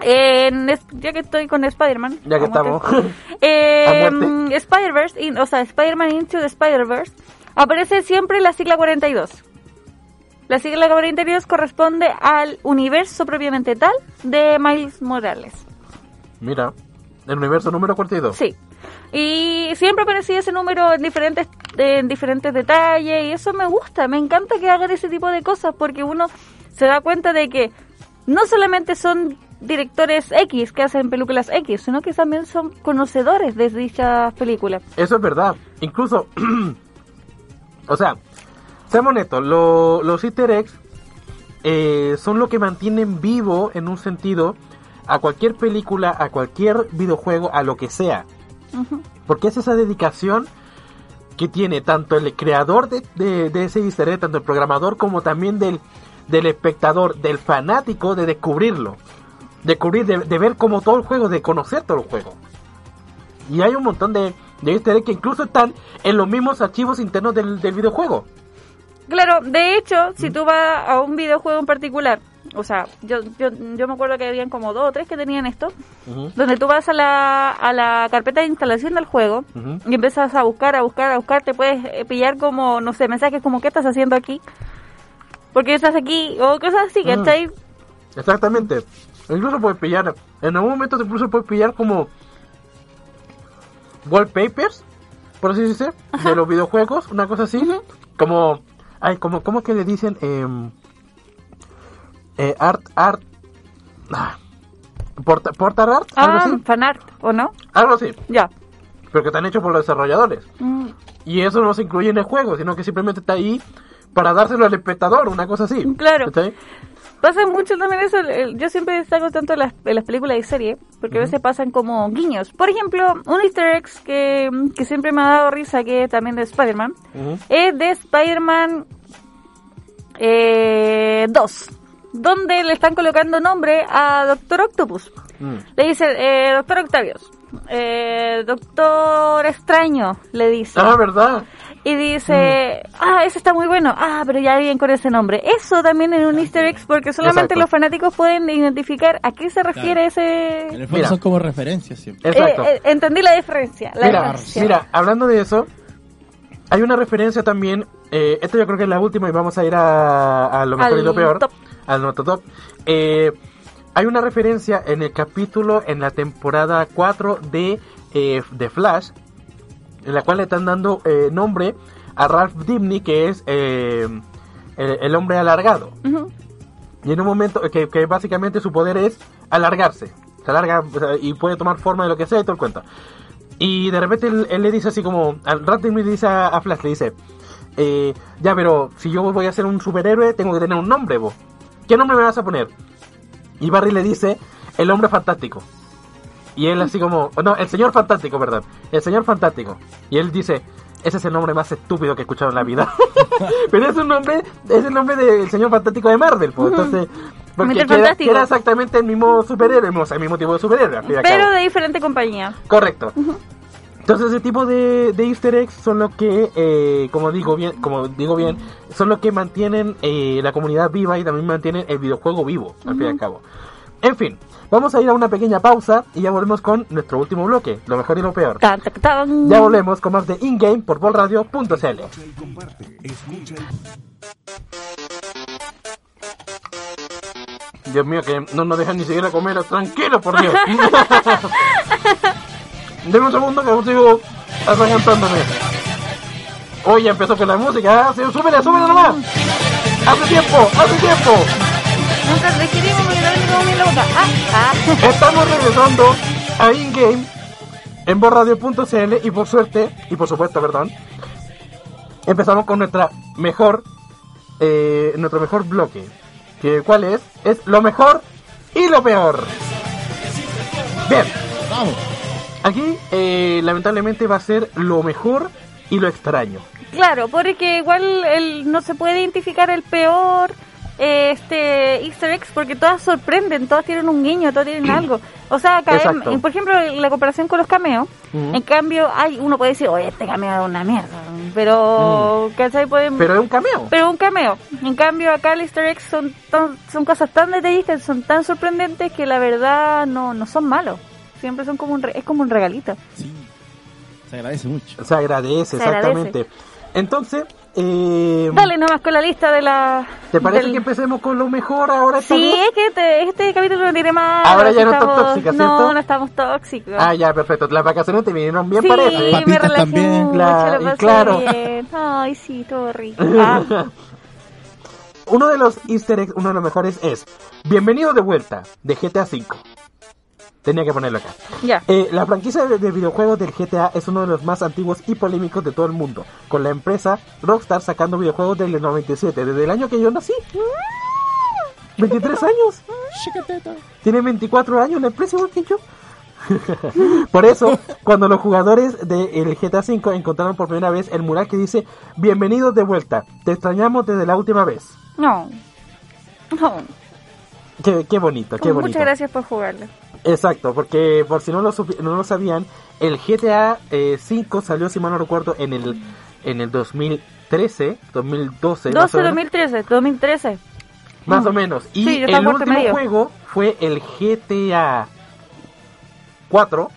en, ya que estoy con Spider-Man Ya que estamos. [laughs] eh. Spider-Verse in- o sea Spider-Man Into the Spider-Verse aparece siempre la sigla 42 la sigla 42 corresponde al universo propiamente tal de Miles Morales Mira, el universo número 42. Sí. Y siempre aparecía ese número en diferentes, en diferentes detalles y eso me gusta, me encanta que hagan ese tipo de cosas porque uno se da cuenta de que no solamente son directores X que hacen películas X, sino que también son conocedores de dichas películas. Eso es verdad. Incluso. [clears throat] o sea, seamos honestos, lo- los easter eggs eh, son lo que mantienen vivo en un sentido a cualquier película, a cualquier videojuego, a lo que sea. Porque es esa dedicación que tiene tanto el creador de, de- de ese easter egg, tanto el programador como también del, del espectador, del fanático de descubrirlo. Descubrir, de, de ver como todo el juego, de conocer todo el juego. Y hay un montón de, de easter egg que incluso están en los mismos archivos internos del, del videojuego. Claro, de hecho, si tú vas a un videojuego en particular, o sea, yo, yo, yo me acuerdo que habían como dos o tres que tenían esto, donde tú vas a la, a la carpeta de instalación del juego y empiezas a buscar, a buscar, a buscar, te puedes eh, pillar como, no sé, mensajes como, ¿qué estás haciendo aquí? ¿Por qué estás aquí? O cosas así, Mm. ¿cachai? Exactamente. Incluso puedes pillar, en algún momento te incluso puedes pillar como wallpapers, por así decirse, de los videojuegos, una cosa así. Como, ay, como, ¿cómo es que le dicen? Em, eh, art, art, ah, porta, portal art, algo Ah, así, fanart, ¿o no? algo así, Ya. pero que están hechos por los desarrolladores. Mm, Y eso no se incluye en el juego, sino que simplemente está ahí para dárselo al espectador, una cosa así. Claro. Pasa mucho también eso, yo siempre destaco tanto en las, las películas y series, porque a veces pasan como guiños. Por ejemplo, un easter egg que, que siempre me ha dado risa, que es también de Spider-Man, es de Spider-Man eh, 2, donde le están colocando nombre a Doctor Octopus. Mm. Le dice, eh, Doctor Octavius, eh, Doctor Extraño, le dice. Ah, ¿verdad? Y dice, ah, ese está muy bueno. Ah, pero ya bien con ese nombre. Eso también es un easter egg porque solamente Exacto. los fanáticos pueden identificar a qué se refiere En ese... el fondo Mira. son como referencias siempre. Exacto. Eh, eh, entendí la diferencia. La Mira, diferencia. mira, hablando de eso, hay una referencia también. Eh, esto yo creo que es la última y vamos a ir a, a lo mejor Al y lo peor. top. Al noto top. Eh, hay una referencia en el capítulo, en la temporada 4 de, eh, de Flash, en la cual le están dando eh, nombre a Ralph Dibny, que es eh, el, el hombre alargado. Y en un momento que, que básicamente su poder es alargarse. Se alarga o sea, y puede tomar forma de lo que sea y todo el cuento. Y de repente él, él le dice así como, al rato le dice a, a Flash, le dice, eh, ya, pero si yo voy a ser un superhéroe, tengo que tener un nombre, vos. ¿Qué nombre me vas a poner? Y Barry le dice, el hombre fantástico. Y él así como, no, el señor fantástico, perdón, el señor fantástico. Y él dice, ese es el nombre más estúpido que he escuchado en la vida. [laughs] pero es un nombre, es el nombre del señor fantástico de Marvel, pues. Entonces, [laughs] porque Mr. que era, Fantástico. que era exactamente el mismo superhéroe, o sea, el mismo tipo de superhéroe. Pero de diferente compañía. Correcto. Entonces ese tipo de, de Easter eggs son los que, eh, como digo bien, como digo bien, son los que mantienen eh, la comunidad viva y también mantienen el videojuego vivo, al fin y al cabo. En fin, vamos a ir a una pequeña pausa y ya volvemos con nuestro último bloque, lo mejor y lo peor. Tan, tan, tan. Ya volvemos con más de InGame por bolradio.cl. Dios mío, que no nos dejan ni siquiera comer, tranquilo, por Dios. [laughs] Deme un segundo que sigo arragantándome. Hoy ya empezó con la música. Sí, súbele, súbele nomás. Hace tiempo, hace tiempo. Nunca porque la boca. Ah, ah. [laughs] Estamos regresando a InGame en borradio.cl y por suerte, y por supuesto, perdón, empezamos con nuestra mejor, eh, nuestro mejor bloque. Que, ¿Cuál es? Es lo mejor y lo peor. Bien, Vamos. aquí eh, lamentablemente va a ser lo mejor y lo extraño. Claro, porque igual el, no se puede identificar el peor eh, este Easter eggs porque todas sorprenden, todas tienen un guiño, todas tienen algo. O sea, acá, Exacto. en- por ejemplo, la comparación con los cameos, en cambio, hay uno puede decir, oye, este cameo es una mierda, pero, ¿cachai? Pueden, Pero es un cameo. pero un cameo. En cambio, acá el Easter eggs son, tan- son cosas tan detallistas, son tan sorprendentes que la verdad no, no son malos. Siempre son como un, re- es como un regalito. Sí. Se agradece mucho. Se agradece, Se agradece. exactamente. Entonces, eh, Dale nomás con la lista de la... ¿te parece del- que empecemos con lo mejor ahora? Sí, es que este, este capítulo no tiene más. Ahora ya no estás tóxica, ¿cierto? No, no estamos tóxicos. Ah, ya, perfecto. Las vacaciones te vinieron bien, sí, parece. me relajé también. mucho, Claro, lo y pasé claro. bien. Ay, sí, todo rico. [laughs] Ah, Uno de los easter eggs, uno de los mejores es Bienvenido de vuelta, de GTA V. Tenía que ponerlo acá. ya. Eh, la franquicia de, de videojuegos del GTA es uno de los más antiguos y polémicos de todo el mundo, con la empresa Rockstar sacando videojuegos desde el 97, desde el año que yo nací. 23 años. Tiene 24 años la empresa igual que yo. [laughs] por eso, cuando los jugadores del GTA V encontraron por primera vez el mural que dice Bienvenidos de vuelta, te extrañamos desde la última vez. No. No. Qué, qué bonito, qué bonito. Muchas gracias por jugarlo. Exacto, porque por si no lo, no lo sabían, el GTA eh, 5 salió, si mal no recuerdo, en el, en el 2013, 2012, más 12 o menos. 2013, 2013. Más o menos. Y Sí, el último medio. juego fue el GTA 4,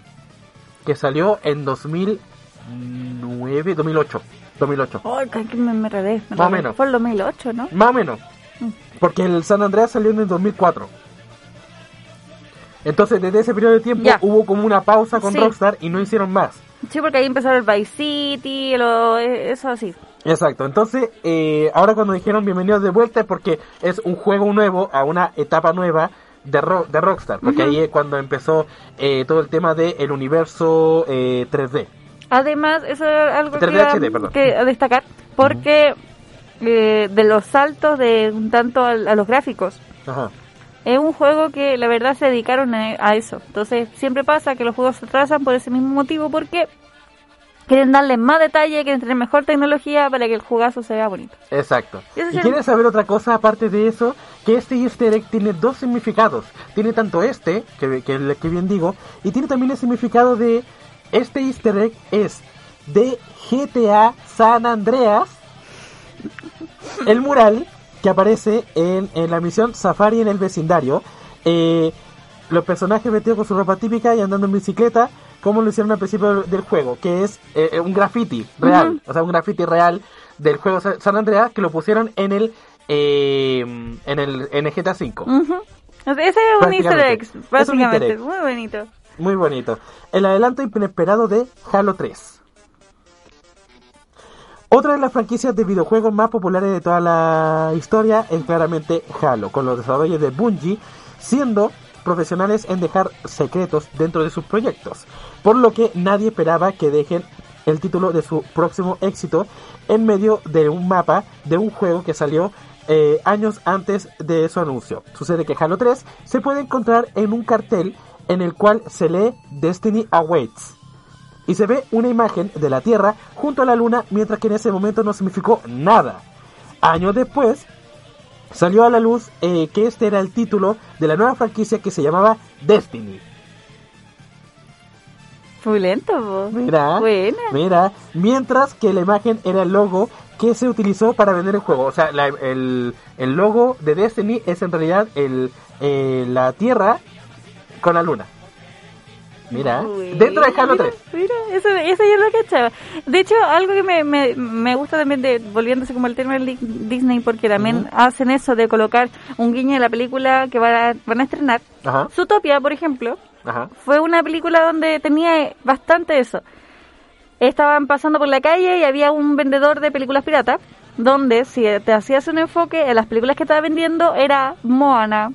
que salió en 2009, 2008. 2008. Ay, que me, me redé. me Más o menos. Fue el 2008, ¿no? Más o menos. Mm. Porque el San Andreas salió en el 2004. Entonces, desde ese periodo de tiempo Ya. hubo como una pausa con Sí. Rockstar y no hicieron más. Sí, porque ahí empezaron el Vice City, lo, eh, eso así. Exacto, entonces eh, ahora cuando dijeron bienvenidos de vuelta es porque es un juego nuevo a una etapa nueva de, Ro- de Rockstar, porque ahí es cuando empezó eh, todo el tema del el universo eh, 3D. Además, eso es algo que, 3D iba- HD, que a destacar, porque eh, de los saltos de un tanto a, a los gráficos, Ajá. Es un juego que la verdad se dedicaron a, a eso. Entonces, siempre pasa que los juegos se atrasan por ese mismo motivo, porque quieren darle más detalle, quieren tener mejor tecnología para que el jugazo se vea bonito. Exacto. ¿Y quieres saber otra cosa aparte de eso? Que este easter egg tiene dos significados. Tiene tanto este, que, que, que bien digo, y tiene también el significado de este easter egg es de GTA San Andreas, el mural que aparece en, en la misión Safari en el vecindario. Eh, los personajes vestidos con su ropa típica y andando en bicicleta, como lo hicieron al principio del, juego, que es eh, un graffiti real, o sea, un graffiti real del juego Sa- San Andreas que lo pusieron en el eh, en el en el GTA V. Ese es un easter egg, básicamente. Muy bonito. Muy bonito. El adelanto inesperado de Halo 3. Otra de las franquicias de videojuegos más populares de toda la historia es claramente Halo, con los desarrollos de Bungie, siendo profesionales en dejar secretos dentro de sus proyectos, por lo que nadie esperaba que dejen el título de su próximo éxito en medio de un mapa de un juego que salió eh, años antes de su anuncio. Sucede que Halo 3 se puede encontrar en un cartel en el cual se lee Destiny Awaits. Y se ve una imagen de la Tierra junto a la Luna, mientras que en ese momento no significó nada. Años después, salió a la luz eh, que este era el título de la nueva franquicia que se llamaba Destiny. Muy lento, po. Mira, Buena. mira, mientras que la imagen era el logo que se utilizó para vender el juego. O sea, la- el, el logo de Destiny es en realidad el, eh, la Tierra con la Luna. Mira, dentro de Halo 3. Mira, eso, eso yo lo cachaba. De hecho, algo que me, me, me gusta también de, volviéndose como el tema de Disney, porque también hacen eso de colocar un guiño de la película que van a, van a estrenar. Ajá, Zootopia, por ejemplo, ajá. fue una película donde tenía bastante eso. Estaban pasando por la calle y había un vendedor de películas piratas, donde si te hacías un enfoque en las películas que estaba vendiendo era Moana,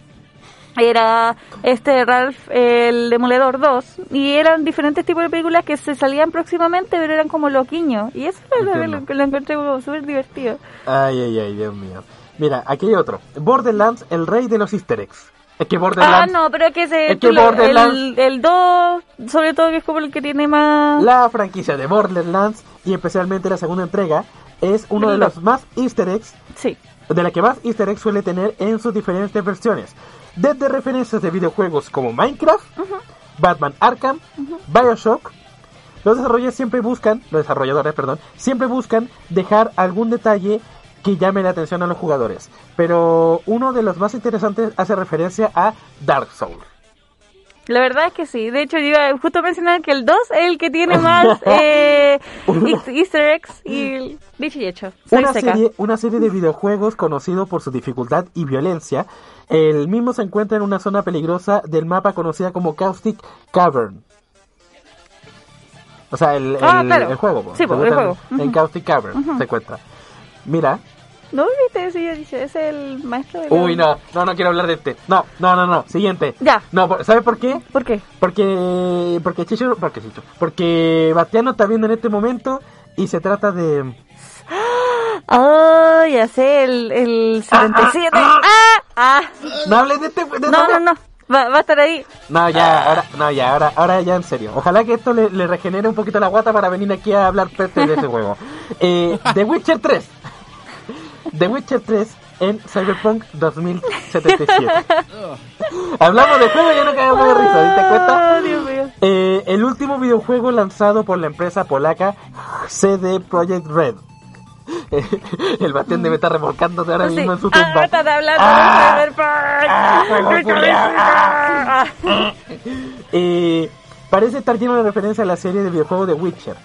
era este Ralph el Demoledor 2 y eran diferentes tipos de películas que se salían próximamente pero eran como loquiños y eso es lo, lo, lo encontré como súper divertido. Ay, ay, ay, Dios mío. Mira, aquí hay otro. Borderlands, el rey de los easter eggs. Es que Ah, Borderlands, no, pero que se, Es que lo- el, el 2 sobre todo que es como el que tiene más... la franquicia de Borderlands y especialmente la segunda entrega es uno de los más easter eggs Sí. de la que más easter eggs suele tener en sus diferentes versiones. Desde referencias de videojuegos como Minecraft, Batman Arkham, Bioshock, los desarrolladores siempre buscan, los desarrolladores, perdón, siempre buscan dejar algún detalle que llame la atención a los jugadores. Pero uno de los más interesantes hace referencia a Dark Souls. La verdad es que sí. De hecho, yo iba justo a mencionar que el 2 es el que tiene más [laughs] eh, [laughs] eas- easter eggs y dicho y hecho. Una serie, una serie de videojuegos conocido por su dificultad y violencia. El mismo se encuentra en una zona peligrosa del mapa conocida como Caustic Cavern. O sea, el, Ah, el- claro. el juego. Sí, Se el juego. En. Caustic Cavern se encuentra. Mira. ¿No viste? Sí, yo dije, es el maestro de la- Uy, no, no, no quiero hablar de este. No, no, no, no. Siguiente. Ya. No, por- ¿sabe por qué? ¿Por qué? Porque, porque Chicho, porque Chicho, porque Bastiano está viendo en este momento y se trata de... Oh, ya sé, el, el 77. ¡Ah! ¡Ah! No hables de este... de No, no, no. Va, va a estar ahí. No, ya, ahora, no, ya, ahora, ahora ya en serio. Ojalá que esto le, le regenere un poquito la guata para venir aquí a hablar peste de ese [laughs] juego. Eh, The Witcher 3. The Witcher 3 en Cyberpunk 2077. Hablamos de juego y ya no caemos de risa, ¿te cuenta? Oh, Dios mío. Eh, el último videojuego lanzado por la empresa polaca CD Projekt Red. [laughs] el Bastián debe estar revolcándose ahora mismo en su Ah, tumba. Ah. de Ah, juego Cyberpunk. culiao. Ah. [laughs] Eh, parece estar lleno de referencia a la serie de videojuegos de Witcher,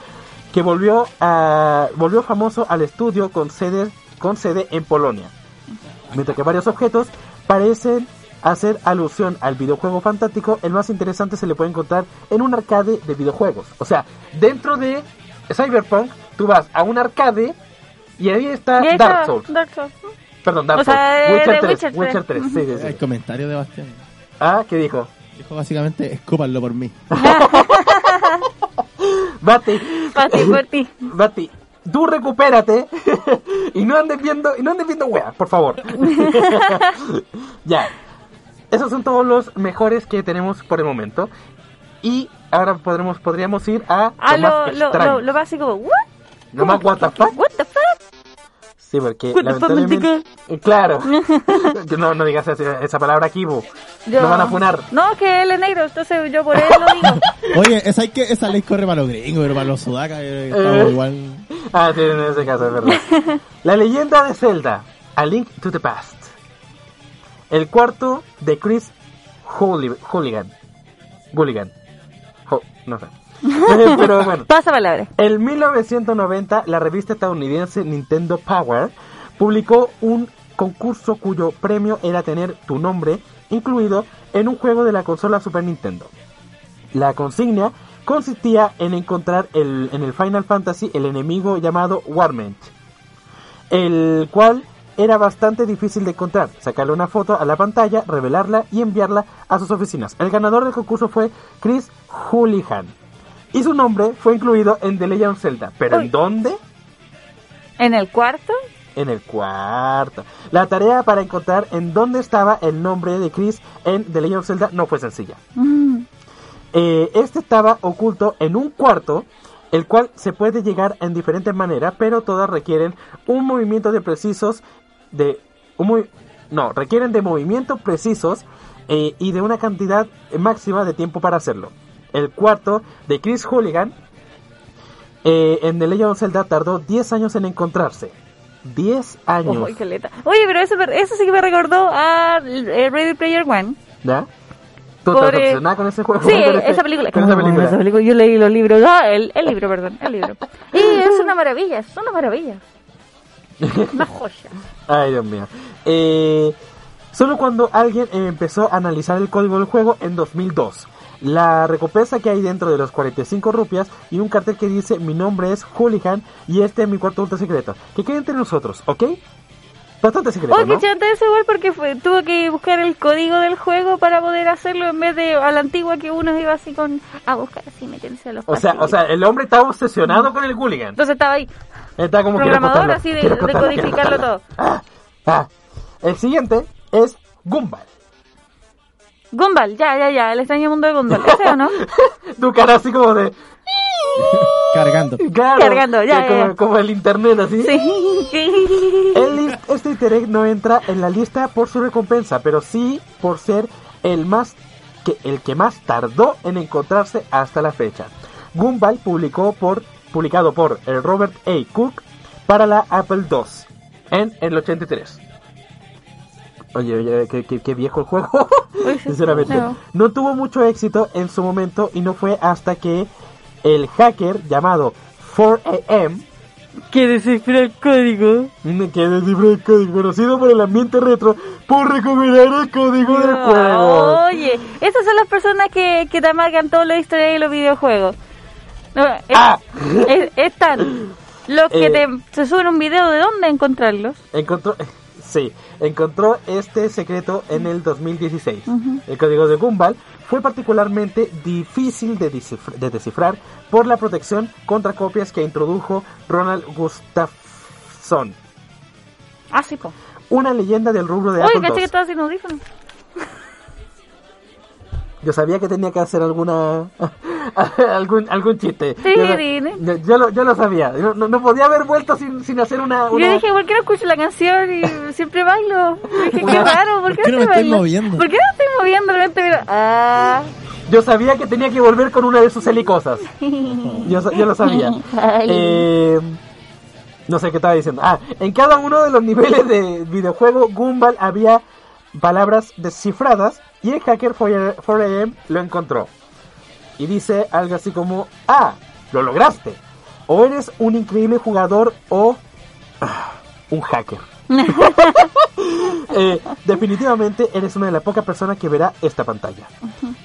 que volvió a volvió famoso al estudio con sede con sede en Polonia. Mientras que varios objetos parecen hacer alusión al videojuego fantástico, el más interesante se le puede encontrar en un arcade de videojuegos. O sea, dentro de Cyberpunk, tú vas a un arcade y ahí está Y ahí Dark Souls. Dark Souls. Perdón, Dark O sea, Souls. de Witcher 3. Witcher 3. Witcher 3, sí, sí, sí. El comentario de Bastián. Ah, ¿qué dijo? Dijo básicamente, escúpanlo por mí. [laughs] [laughs] Bati, Para ti, por ti. Bati, tú recupérate [laughs] y no andes viendo, y no andes viendo weas, por favor. [laughs] ya. Esos son todos los mejores que tenemos por el momento. Y ahora podremos, podríamos ir a Ah, lo, lo, más lo, lo, básico. ¿What? Lo más what the fuck. What the fuck? Sí, porque What the fuck, lamentablemente... Claro. [laughs] no, no digas esa, esa palabra aquí. Yo- Nos van a funar. No, que él es negro, entonces yo por él lo digo. Oye, esa, hay que, esa ley corre para los gringos, pero para los sudacas eh, estamos Eh. igual. [laughs] Ah, sí, en ese caso, es verdad. [laughs] La leyenda de Zelda, A Link to the Past. El cuarto de Chris Hooli- Hooligan. Hooligan. Ho- no sé. [laughs] Pero bueno. Pasa palabra. En 1990, la revista estadounidense Nintendo Power publicó un concurso cuyo premio era tener tu nombre incluido en un juego de la consola Super Nintendo. La consigna consistía en encontrar el- en el Final Fantasy el enemigo llamado Warmint, el cual era bastante difícil de encontrar. Sacarle una foto a la pantalla, revelarla y enviarla a sus oficinas. El ganador del concurso fue Chris Houlihan. Y su nombre fue incluido en The Legend of Zelda. ¿Pero Uy. en dónde? ¿En el cuarto? En el cuarto. La tarea para encontrar en dónde estaba el nombre de Chris en The Legend of Zelda no fue sencilla. Mm. Eh, este estaba oculto en un cuarto, el cual se puede llegar en diferentes maneras, pero todas requieren un movimiento de precisos de un no requieren de movimientos precisos eh, y de una cantidad máxima de tiempo para hacerlo. El cuarto de Chris Hooligan eh, en The Legend of Zelda tardó 10 años en encontrarse. 10 años. Oye, pero eso, eso sí que me recordó a eh, Ready Player One. ¿Ya? ¿Tú Por, estás eh, obsesionada con ese juego? Sí, esa película. con esa película. esa película. Yo leí los libros. Ah, el, el libro, perdón. El libro. Y [laughs] es una maravilla, es una maravilla. [laughs] Una joya. Ay, Dios mío. Eh, solo cuando alguien empezó a analizar el código del juego en 2002. La recompensa que hay dentro de los 45 rupias y un cartel que dice mi nombre es Hooligan y este es mi cuarto ultra secreto. Que quede entre nosotros, ¿ok? Bastante secreto, Oye, ¿no? qué chante ese igual porque fue, tuvo que buscar el código del juego para poder hacerlo en vez de a la antigua que uno iba así con a buscar así meterse a los O sea, o sea, el hombre estaba obsesionado con el Hooligan. entonces estaba ahí Está como programador así de, codificarlo todo. Ah, ah. El siguiente es Gumball. Gumball, ya, ya, ya, el extraño mundo de Gumball, ¿ese o no? [laughs] Tu cara así como de... [laughs] Cargando. Claro, Cargando, ya, como, el internet así. Sí. [laughs] El lis- este easter egg no entra en la lista por su recompensa, pero sí por ser el más que el que más tardó en encontrarse hasta la fecha. Gumball publicó por publicado por el Robert A. Cook para la Apple II en el 83. Oye, oye, qué, qué- qué viejo el juego. [laughs] Sí, Sinceramente. no. No tuvo mucho éxito en su momento y no fue hasta que el hacker llamado 4AM Que descifra el código. que descifra el código conocido por el ambiente retro por recuperar el código del juego. Oye, esas son las personas que, que te amargan toda la historia de los videojuegos. No, es- Ah. es- están los que Eh. te, se suben un video de dónde encontrarlos. Encontró, sí, encontró este secreto en el 2016. El código de Gumball fue particularmente difícil de, descifr- de descifrar por la protección contra copias que introdujo Ronald Gustafsson, Ah, sí, po. una leyenda del rubro de Oye, Apple caché que II. estaba sin audífonos. Yo sabía que tenía que hacer alguna [laughs] algún algún chiste. Sí, yo, dime. yo, yo lo, yo lo sabía. Yo no, no podía haber vuelto sin, sin hacer una, una- Yo dije, ¿por qué no escucho la canción y siempre bailo? Dije, qué [laughs] raro, ¿por qué, ¿Por qué no estoy me estoy bailando? moviendo? ¿Por qué no estoy moviendo? Miro, ah, Yo sabía que tenía que volver con una de sus helicosas. Yo, yo lo sabía. Eh, no sé qué estaba diciendo. Ah, en cada uno de los niveles de videojuego Gumball había palabras descifradas y el hacker 4AM lo encontró. Y dice algo así como, ah, lo lograste. O eres un increíble jugador o ah, un hacker. [laughs] Eh, definitivamente eres una de las pocas personas que verá esta pantalla.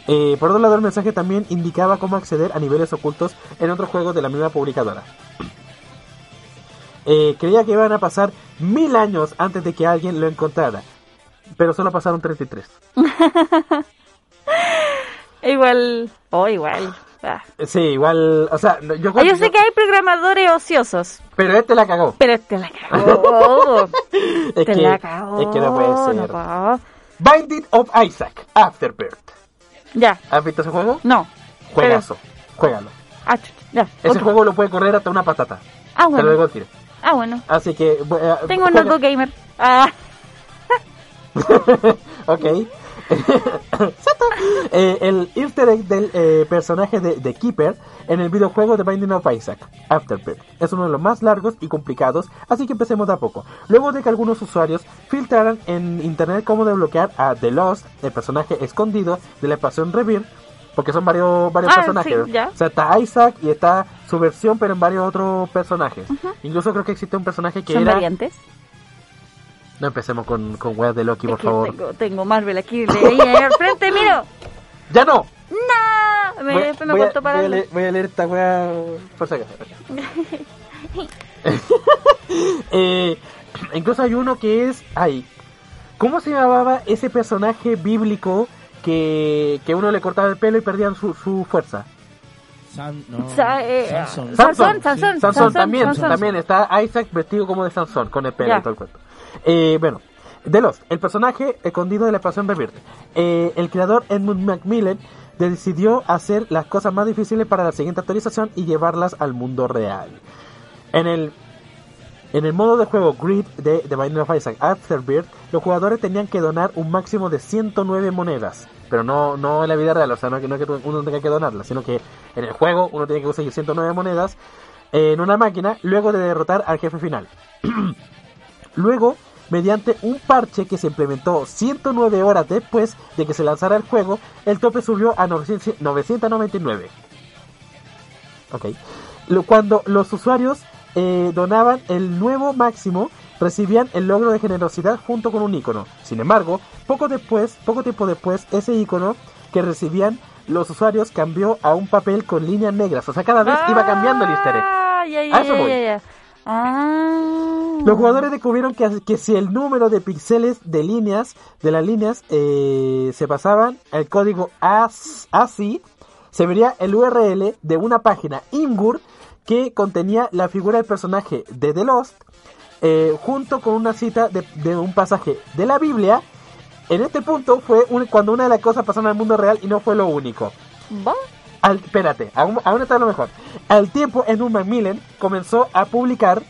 Eh, por otro lado, el mensaje también indicaba cómo acceder a niveles ocultos en otros juegos de la misma publicadora. Eh, creía que iban a pasar mil años antes de que alguien lo encontrara, pero solo pasaron 33. [laughs] igual, oh, igual. Ah. Sí, igual, o sea, yo, Ah, Yo sé que hay programadores ociosos, Pero este la cagó. pero te la cagó. Es te que, la cagó. es que no puede ser. no puedo. Binding of Isaac, Afterbirth. Ya, ¿Has visto ese juego? no. Juegazo, juégalo. Ah, ya. Ese otro. juego lo puede correr hasta una patata. Ah, Te lo bueno. digo. Ah, bueno. Así que... eh, Tengo un juega- notebook gamer. Ah, [laughs] ok. Eh, el easter egg del eh, personaje de, de Keeper en el videojuego de Binding of Isaac, Afterbirth, es uno de los más largos y complicados, así que empecemos de a poco. Luego de que algunos usuarios filtraran en internet cómo desbloquear a The Lost, el personaje escondido de la expansión Rebirth, porque son varios, varios Ah, personajes. sí. O sea, está Isaac y está su versión, pero en varios otros personajes. Incluso creo que existe un personaje que son era... variantes. No empecemos con, con weas de Loki, por favor. Tengo, tengo Marvel aquí, [laughs] de ahí al frente, miro. ¡Ya no! ¡No! Me, Voy- me voy a- cortó para voy a, leer, voy a leer esta weá por si acaso. [laughs] Eh, Incluso hay uno que es. Ay. ¿Cómo se llamaba ese personaje bíblico que, que uno le cortaba el pelo y perdían su, su fuerza? San, no, Sa- eh, Sansón. Sansón, Sí. Sansón, Sansón también, Sansón. también está Isaac vestido como de Sansón, con el pelo y todo el cuento. Eh, bueno, The Lost, el personaje escondido de la pasión de Bird. Eh, el creador Edmund Macmillan decidió hacer las cosas más difíciles para la siguiente actualización y llevarlas al mundo real. En el en el modo de juego Grid de The Binding of Isaac Afterbirth, los jugadores tenían que donar un máximo de 109 monedas. Pero no, no en la vida real, o sea, no, no que uno tenga que donarlas, sino que en el juego uno tiene que conseguir 109 monedas en una máquina luego de derrotar al jefe final. [clears throat] luego, mediante un parche que se implementó 109 horas después de que se lanzara el juego, el tope subió a 900 999. Ok. Lo- Cuando los usuarios eh, donaban el nuevo máximo, recibían el logro de generosidad junto con un icono. Sin embargo, poco después, poco tiempo después, ese icono que recibían los usuarios cambió a un papel con líneas negras. O sea, cada vez iba cambiando el easter egg. Ah, ya, ya, A eso ya, voy. Ah. Los jugadores descubrieron que, que si el número de píxeles de líneas, de las líneas, eh, se pasaban al código as- ASCII, se vería el URL de una página Imgur que contenía la figura del personaje de The Lost, eh, junto con una cita de, de un pasaje de la Biblia. En este punto fue un- cuando una de las cosas pasaron al mundo real y no fue lo único. ¿Va? Al, espérate, aún, aún está lo mejor. Al tiempo, Edmund Macmillan comenzó a publicar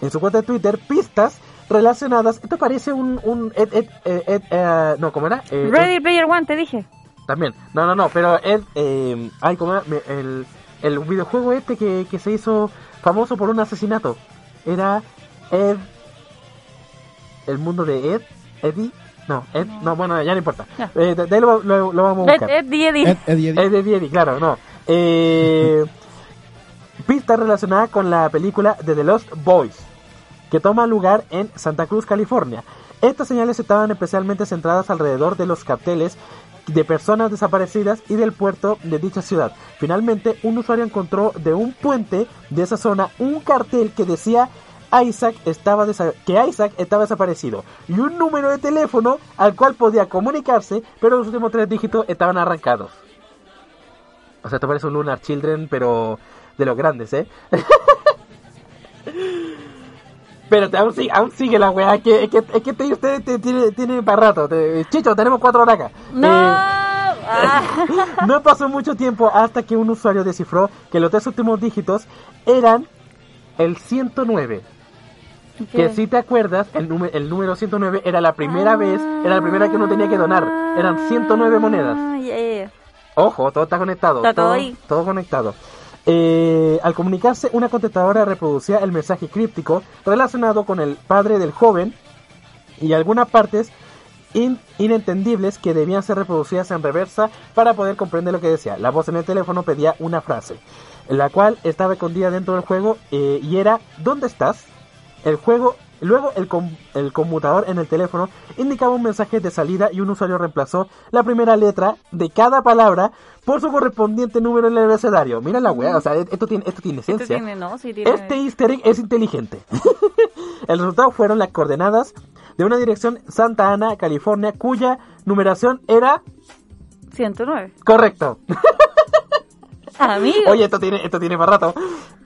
en su cuenta de Twitter pistas relacionadas. Esto parece un. un Ed- Ed- eh, Ed- eh, no, ¿cómo era? Eh, Ready Player One, te dije. también. No, no, no, pero Ed. Eh, ay, ¿cómo era? El, el videojuego este que, que se hizo famoso por un asesinato. Era Ed. El mundo de Ed. Eddie. No, Ed. No, bueno, ya no importa. Ya. Eh, de, de ahí lo, lo- lo vamos a buscar. Ed, Eddie, Eddie. Ed, claro, no. Eh, [laughs] pista relacionada con la película de The Lost Boys, que toma lugar en Santa Cruz, California. Estas señales estaban especialmente centradas alrededor de los carteles de personas desaparecidas y del puerto de dicha ciudad. Finalmente, un usuario encontró de un puente de esa zona un cartel que decía Isaac estaba que Isaac estaba desaparecido y un número de teléfono al cual podía comunicarse, pero los últimos tres dígitos estaban arrancados. O sea, esto parece un Lunar Children, pero de los grandes, ¿eh? [laughs] pero te- aún, sigue, aún sigue la weá, que, es que, es que te- usted te- tiene, tiene para rato. Te- Chicho, tenemos cuatro horas acá. No. Eh, Ah. [laughs] no pasó mucho tiempo hasta que un usuario descifró que los tres últimos dígitos eran el 109. Que si te acuerdas, el, número el número 109 era la primera vez, era la primera que uno tenía que donar. Eran 109 monedas. Ah, ya. Ojo, todo está conectado. Está todo ahí. todo conectado. Eh, al comunicarse, una contestadora reproducía el mensaje críptico relacionado con el padre del joven y algunas partes in- inentendibles que debían ser reproducidas en reversa para poder comprender lo que decía. La voz en el teléfono pedía una frase, la cual estaba escondida dentro del juego eh, y era ¿Dónde estás? El juego, luego el, com- el conmutador en el teléfono indicaba un mensaje de salida y un usuario reemplazó la primera letra de cada palabra por su correspondiente número en el abecedario. Mira la weá, o sea, esto tiene, esto tiene esencia. tiene, no, sí tiene. Este easter egg es inteligente. [laughs] el resultado fueron las coordenadas de una dirección Santa Ana, California, cuya numeración era 109. correcto. [laughs] Amigo. Oye, esto tiene, esto tiene para rato.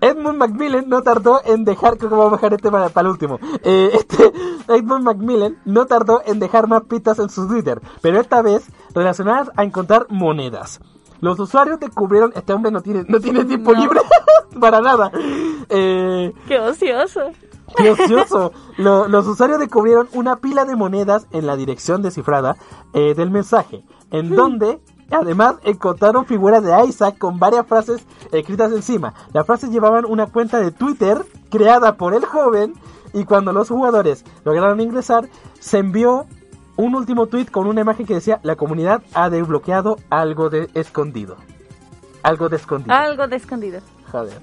Edmund Macmillan no tardó en dejar, creo que vamos a dejar este para, para el último. Eh, [laughs] este, Edmund Macmillan no tardó en dejar más pistas en su Twitter, pero esta vez relacionadas a encontrar monedas. Los usuarios descubrieron, este hombre no tiene, no tiene tiempo No. libre [laughs] para nada. Eh, Qué ocioso. ¡Qué ocioso! Lo- los usuarios descubrieron una pila de monedas en la dirección descifrada eh, del mensaje, en donde además encontraron figuras de Isaac con varias frases escritas encima. Las frases llevaban una cuenta de Twitter creada por el joven y cuando los jugadores lograron ingresar, se envió un último tweet con una imagen que decía la comunidad ha desbloqueado algo de escondido. Algo de escondido. Algo de escondido. Joder.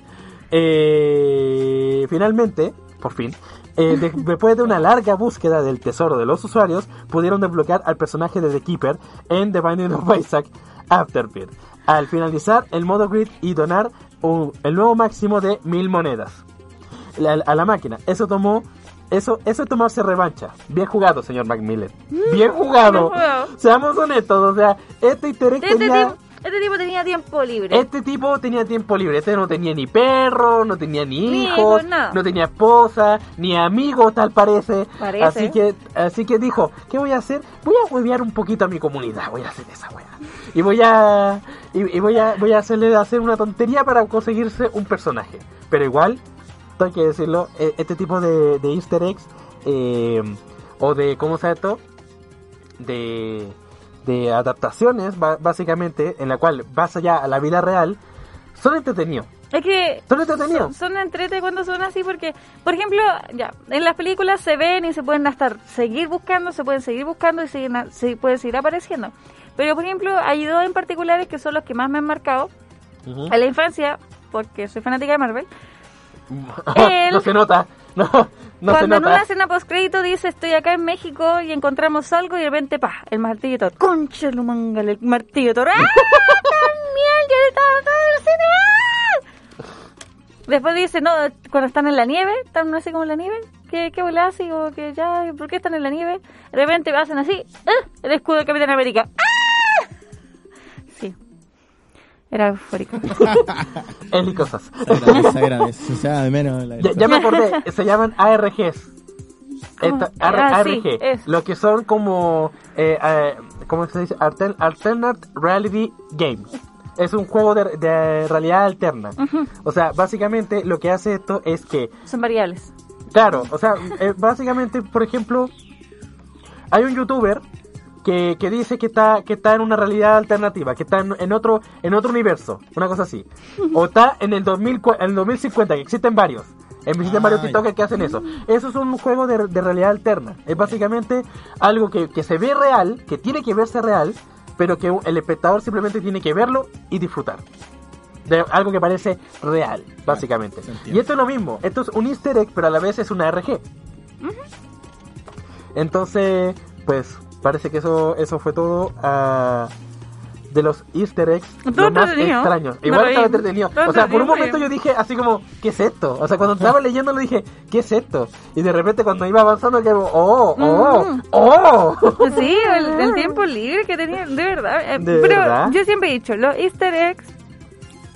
Eh, finalmente, por fin, eh, de- después de una larga búsqueda del tesoro de los usuarios, pudieron desbloquear al personaje de The Keeper en The Binding of Isaac Afterbirth. Al finalizar el modo grid y donar un- el nuevo máximo de mil monedas la- a la máquina. Eso tomó eso, eso es tomarse revancha. Bien jugado, señor Macmillan. Bien jugado. Bien jugado. Seamos honestos, o sea, este egg Este, tenía... este tipo tenía tiempo libre. Este tipo tenía tiempo libre, este no tenía ni perro, no tenía ni Ni hijos, no tenía esposa, ni amigos tal parece. Parece. Así que así que dijo, ¿qué voy a hacer? Voy a huevear un poquito a mi comunidad, voy a hacer esa wea. Y voy a y, y voy a voy a hacerle hacer una tontería para conseguirse un personaje. Pero igual, hay que decirlo, e- este tipo de, de easter eggs eh, o de ¿cómo se llama esto? de, de adaptaciones, básicamente, en la cual vas allá a la vida real, son entretenidos. Es que Son entretenidos. son, son entrete cuando son así porque, por ejemplo, ya, en las películas se ven y se pueden hasta seguir buscando, se pueden seguir buscando y siguen se pueden seguir apareciendo. Pero, por ejemplo, hay dos en particulares que son los que más me han marcado. Ujú. En la infancia, porque soy fanática de Marvel, [laughs] no se nota. No, no cuando en una escena post crédito dice estoy acá en México y encontramos algo y de repente pa el martillo Thor concha lo el martillo Thor ¡Ah! también ya estaba todo el cine ¡Ah! después dice no cuando están en la nieve están así como en la nieve ¿qué, qué así o que ya ¿por qué están en la nieve? de repente hacen así ¡ah! el escudo de Capitán América ¡Ah! Era eufórico [laughs] Es y cosas. Se agradece, se agradece. Se da de menos la ya, ya me acordé, se llaman ARGs. Esta- Ah, AR- sí, ARG, lo que son como, eh, eh, ¿cómo se dice? Altern- Alternate Reality Games. Es un juego de, de realidad alterna. O sea, básicamente lo que hace esto es que son variables Claro, o sea, eh, básicamente, por ejemplo, hay un youtuber que, que dice que está que está en una realidad alternativa, que está en, en otro en otro universo, una cosa así. O está en el 2000, cu- en el 2050, que existen varios. Existen varios. TikTokers que hacen eso. Eso es un juego de, de realidad alterna. Es básicamente algo que, que se ve real, que tiene que verse real, pero que el espectador simplemente tiene que verlo y disfrutar. De algo que parece real, básicamente. Y esto es lo mismo. Esto es un easter egg, pero a la vez es una RG. Entonces, pues, parece que eso, eso fue todo ah, de los easter eggs lo más extraños. Igual estaba entretenido. O sea, por un momento me yo dije así como, ¿qué es esto? O sea, cuando estaba leyendo lo dije, ¿qué es esto? Y de repente cuando iba avanzando, que oh, oh, Mm. oh. Sí, el, el [laughs] tiempo libre que tenía, de verdad. Eh, ¿De pero verdad? yo siempre he dicho, los easter eggs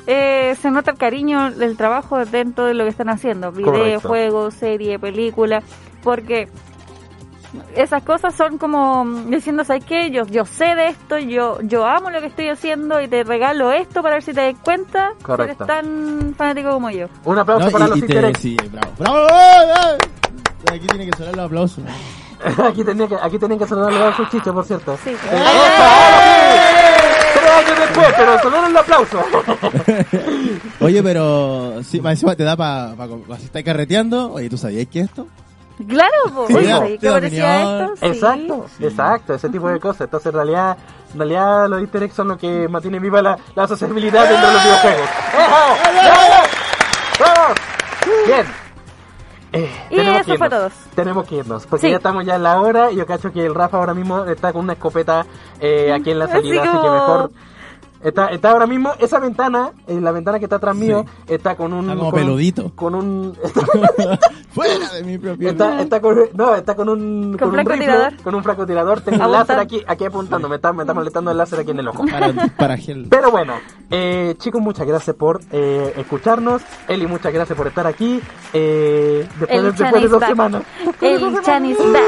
eh, se nota el cariño del trabajo dentro de lo que están haciendo. Video, Correcto. juego, serie, película. Porque esas cosas son como mm, diciendo, ¿sabes qué? Yo, yo sé de esto, yo, yo amo lo que estoy haciendo y te regalo esto para ver si te das cuenta que Correcto. eres tan fanático como yo. Un aplauso No, para y- los y te- sí, bravo. ¡Bravo! ¡Eh, eh! Aquí tiene que sonar los aplausos. [laughs] aquí, tenía que, aquí tenían que sonar sus chistes, por cierto. Sí. Eh. Tres años después, pero sonaron el aplauso. [laughs] Oye, pero sí, encima te da para pa, pa- si estás carreteando. Oye, ¿tú sabías que esto? [laughs] Claro, pues, Sí, oye, ya, ¿sabes te qué parecía esto? Sí. Exacto, exacto, ese tipo de cosas. Entonces, en realidad, en realidad los easter eggs son lo que mantiene viva la, la sociabilidad dentro de los videojuegos. ¡Ejo! ¡Bravo! ¡Vamos! Bien. Eh, Y tenemos eso que fue irnos. todo. Tenemos que irnos, porque Sí. ya estamos ya en la hora y yo cacho que el Rafa ahora mismo está con una escopeta eh, aquí en la Así [laughs] salida, así, que mejor... Está, está ahora mismo, esa ventana, eh, la ventana que está atrás mío, está con un... Está como con un- peludito. Con un... [laughs] ¡Fuera de mi propio Está, está con, no, está con un, Con con un rifle, francotirador. con un francotirador. Tengo un Apuntando. láser aquí, aquí apuntando. Me está, me está molestando el láser aquí en el ojo. Para, para gel. [laughs] Pero bueno, eh, chicos, muchas gracias por eh, escucharnos. Eli, muchas gracias por estar aquí. Eh, después, de, El después de dos back. semanas. El Chan is back.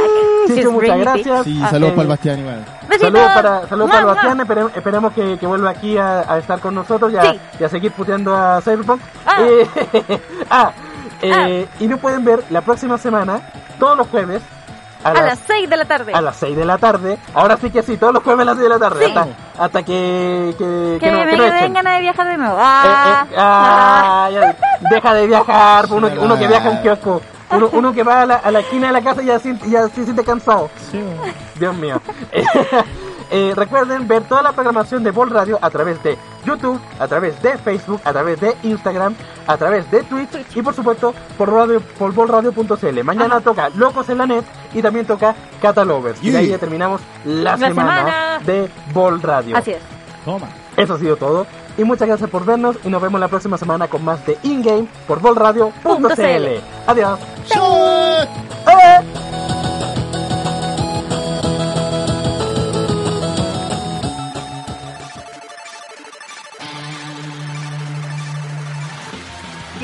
Chicho, muchas gracias. Sí, Ah, saludos eh, para el Bastián igual. Saludos para, saludos para el Bastián, espere- esperemos que, que vuelva aquí a, a estar con nosotros y a, Sí. y a seguir puteando a Cyberpunk. Ah. Eh, [laughs] ah, eh, y nos pueden ver la próxima semana, todos los jueves, a, A las, las 6 de la tarde. a las 6 de la tarde. Ahora sí que sí, todos los jueves a las 6 de la tarde. Sí. Hasta, hasta que, que, Que no, me que no echen. den ganas de viajar de nuevo. Eh, Ah, eh, ah, ya, deja de viajar, uno, que- uno que viaja a un kiosco. Uno, uno que va a la, a la esquina de la casa y ya, ya se siente cansado. Dios mío. Eh, recuerden ver toda la programación de Ball Radio a través de YouTube, a través de Facebook, a través de Instagram, a través de Twitch y por supuesto por radio por ballradio.cl. Mañana toca Locos en la Net y también toca Catalovers. Y de ahí ya terminamos la, La semana, semana. de Ball Radio. Así es. Toma. Eso ha sido todo. Y muchas gracias por vernos y nos vemos la próxima semana con más de InGame por ballradio.cl. Punto CL. Adiós. ¡Shot!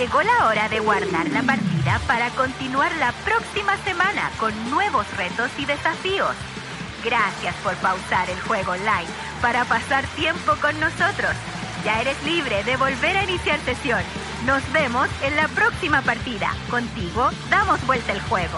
Llegó la hora de guardar la partida para continuar la próxima semana con nuevos retos y desafíos. Gracias por pausar el juego online para pasar tiempo con nosotros. Ya eres libre de volver a iniciar sesión. Nos vemos en la próxima partida. Contigo damos vuelta el juego.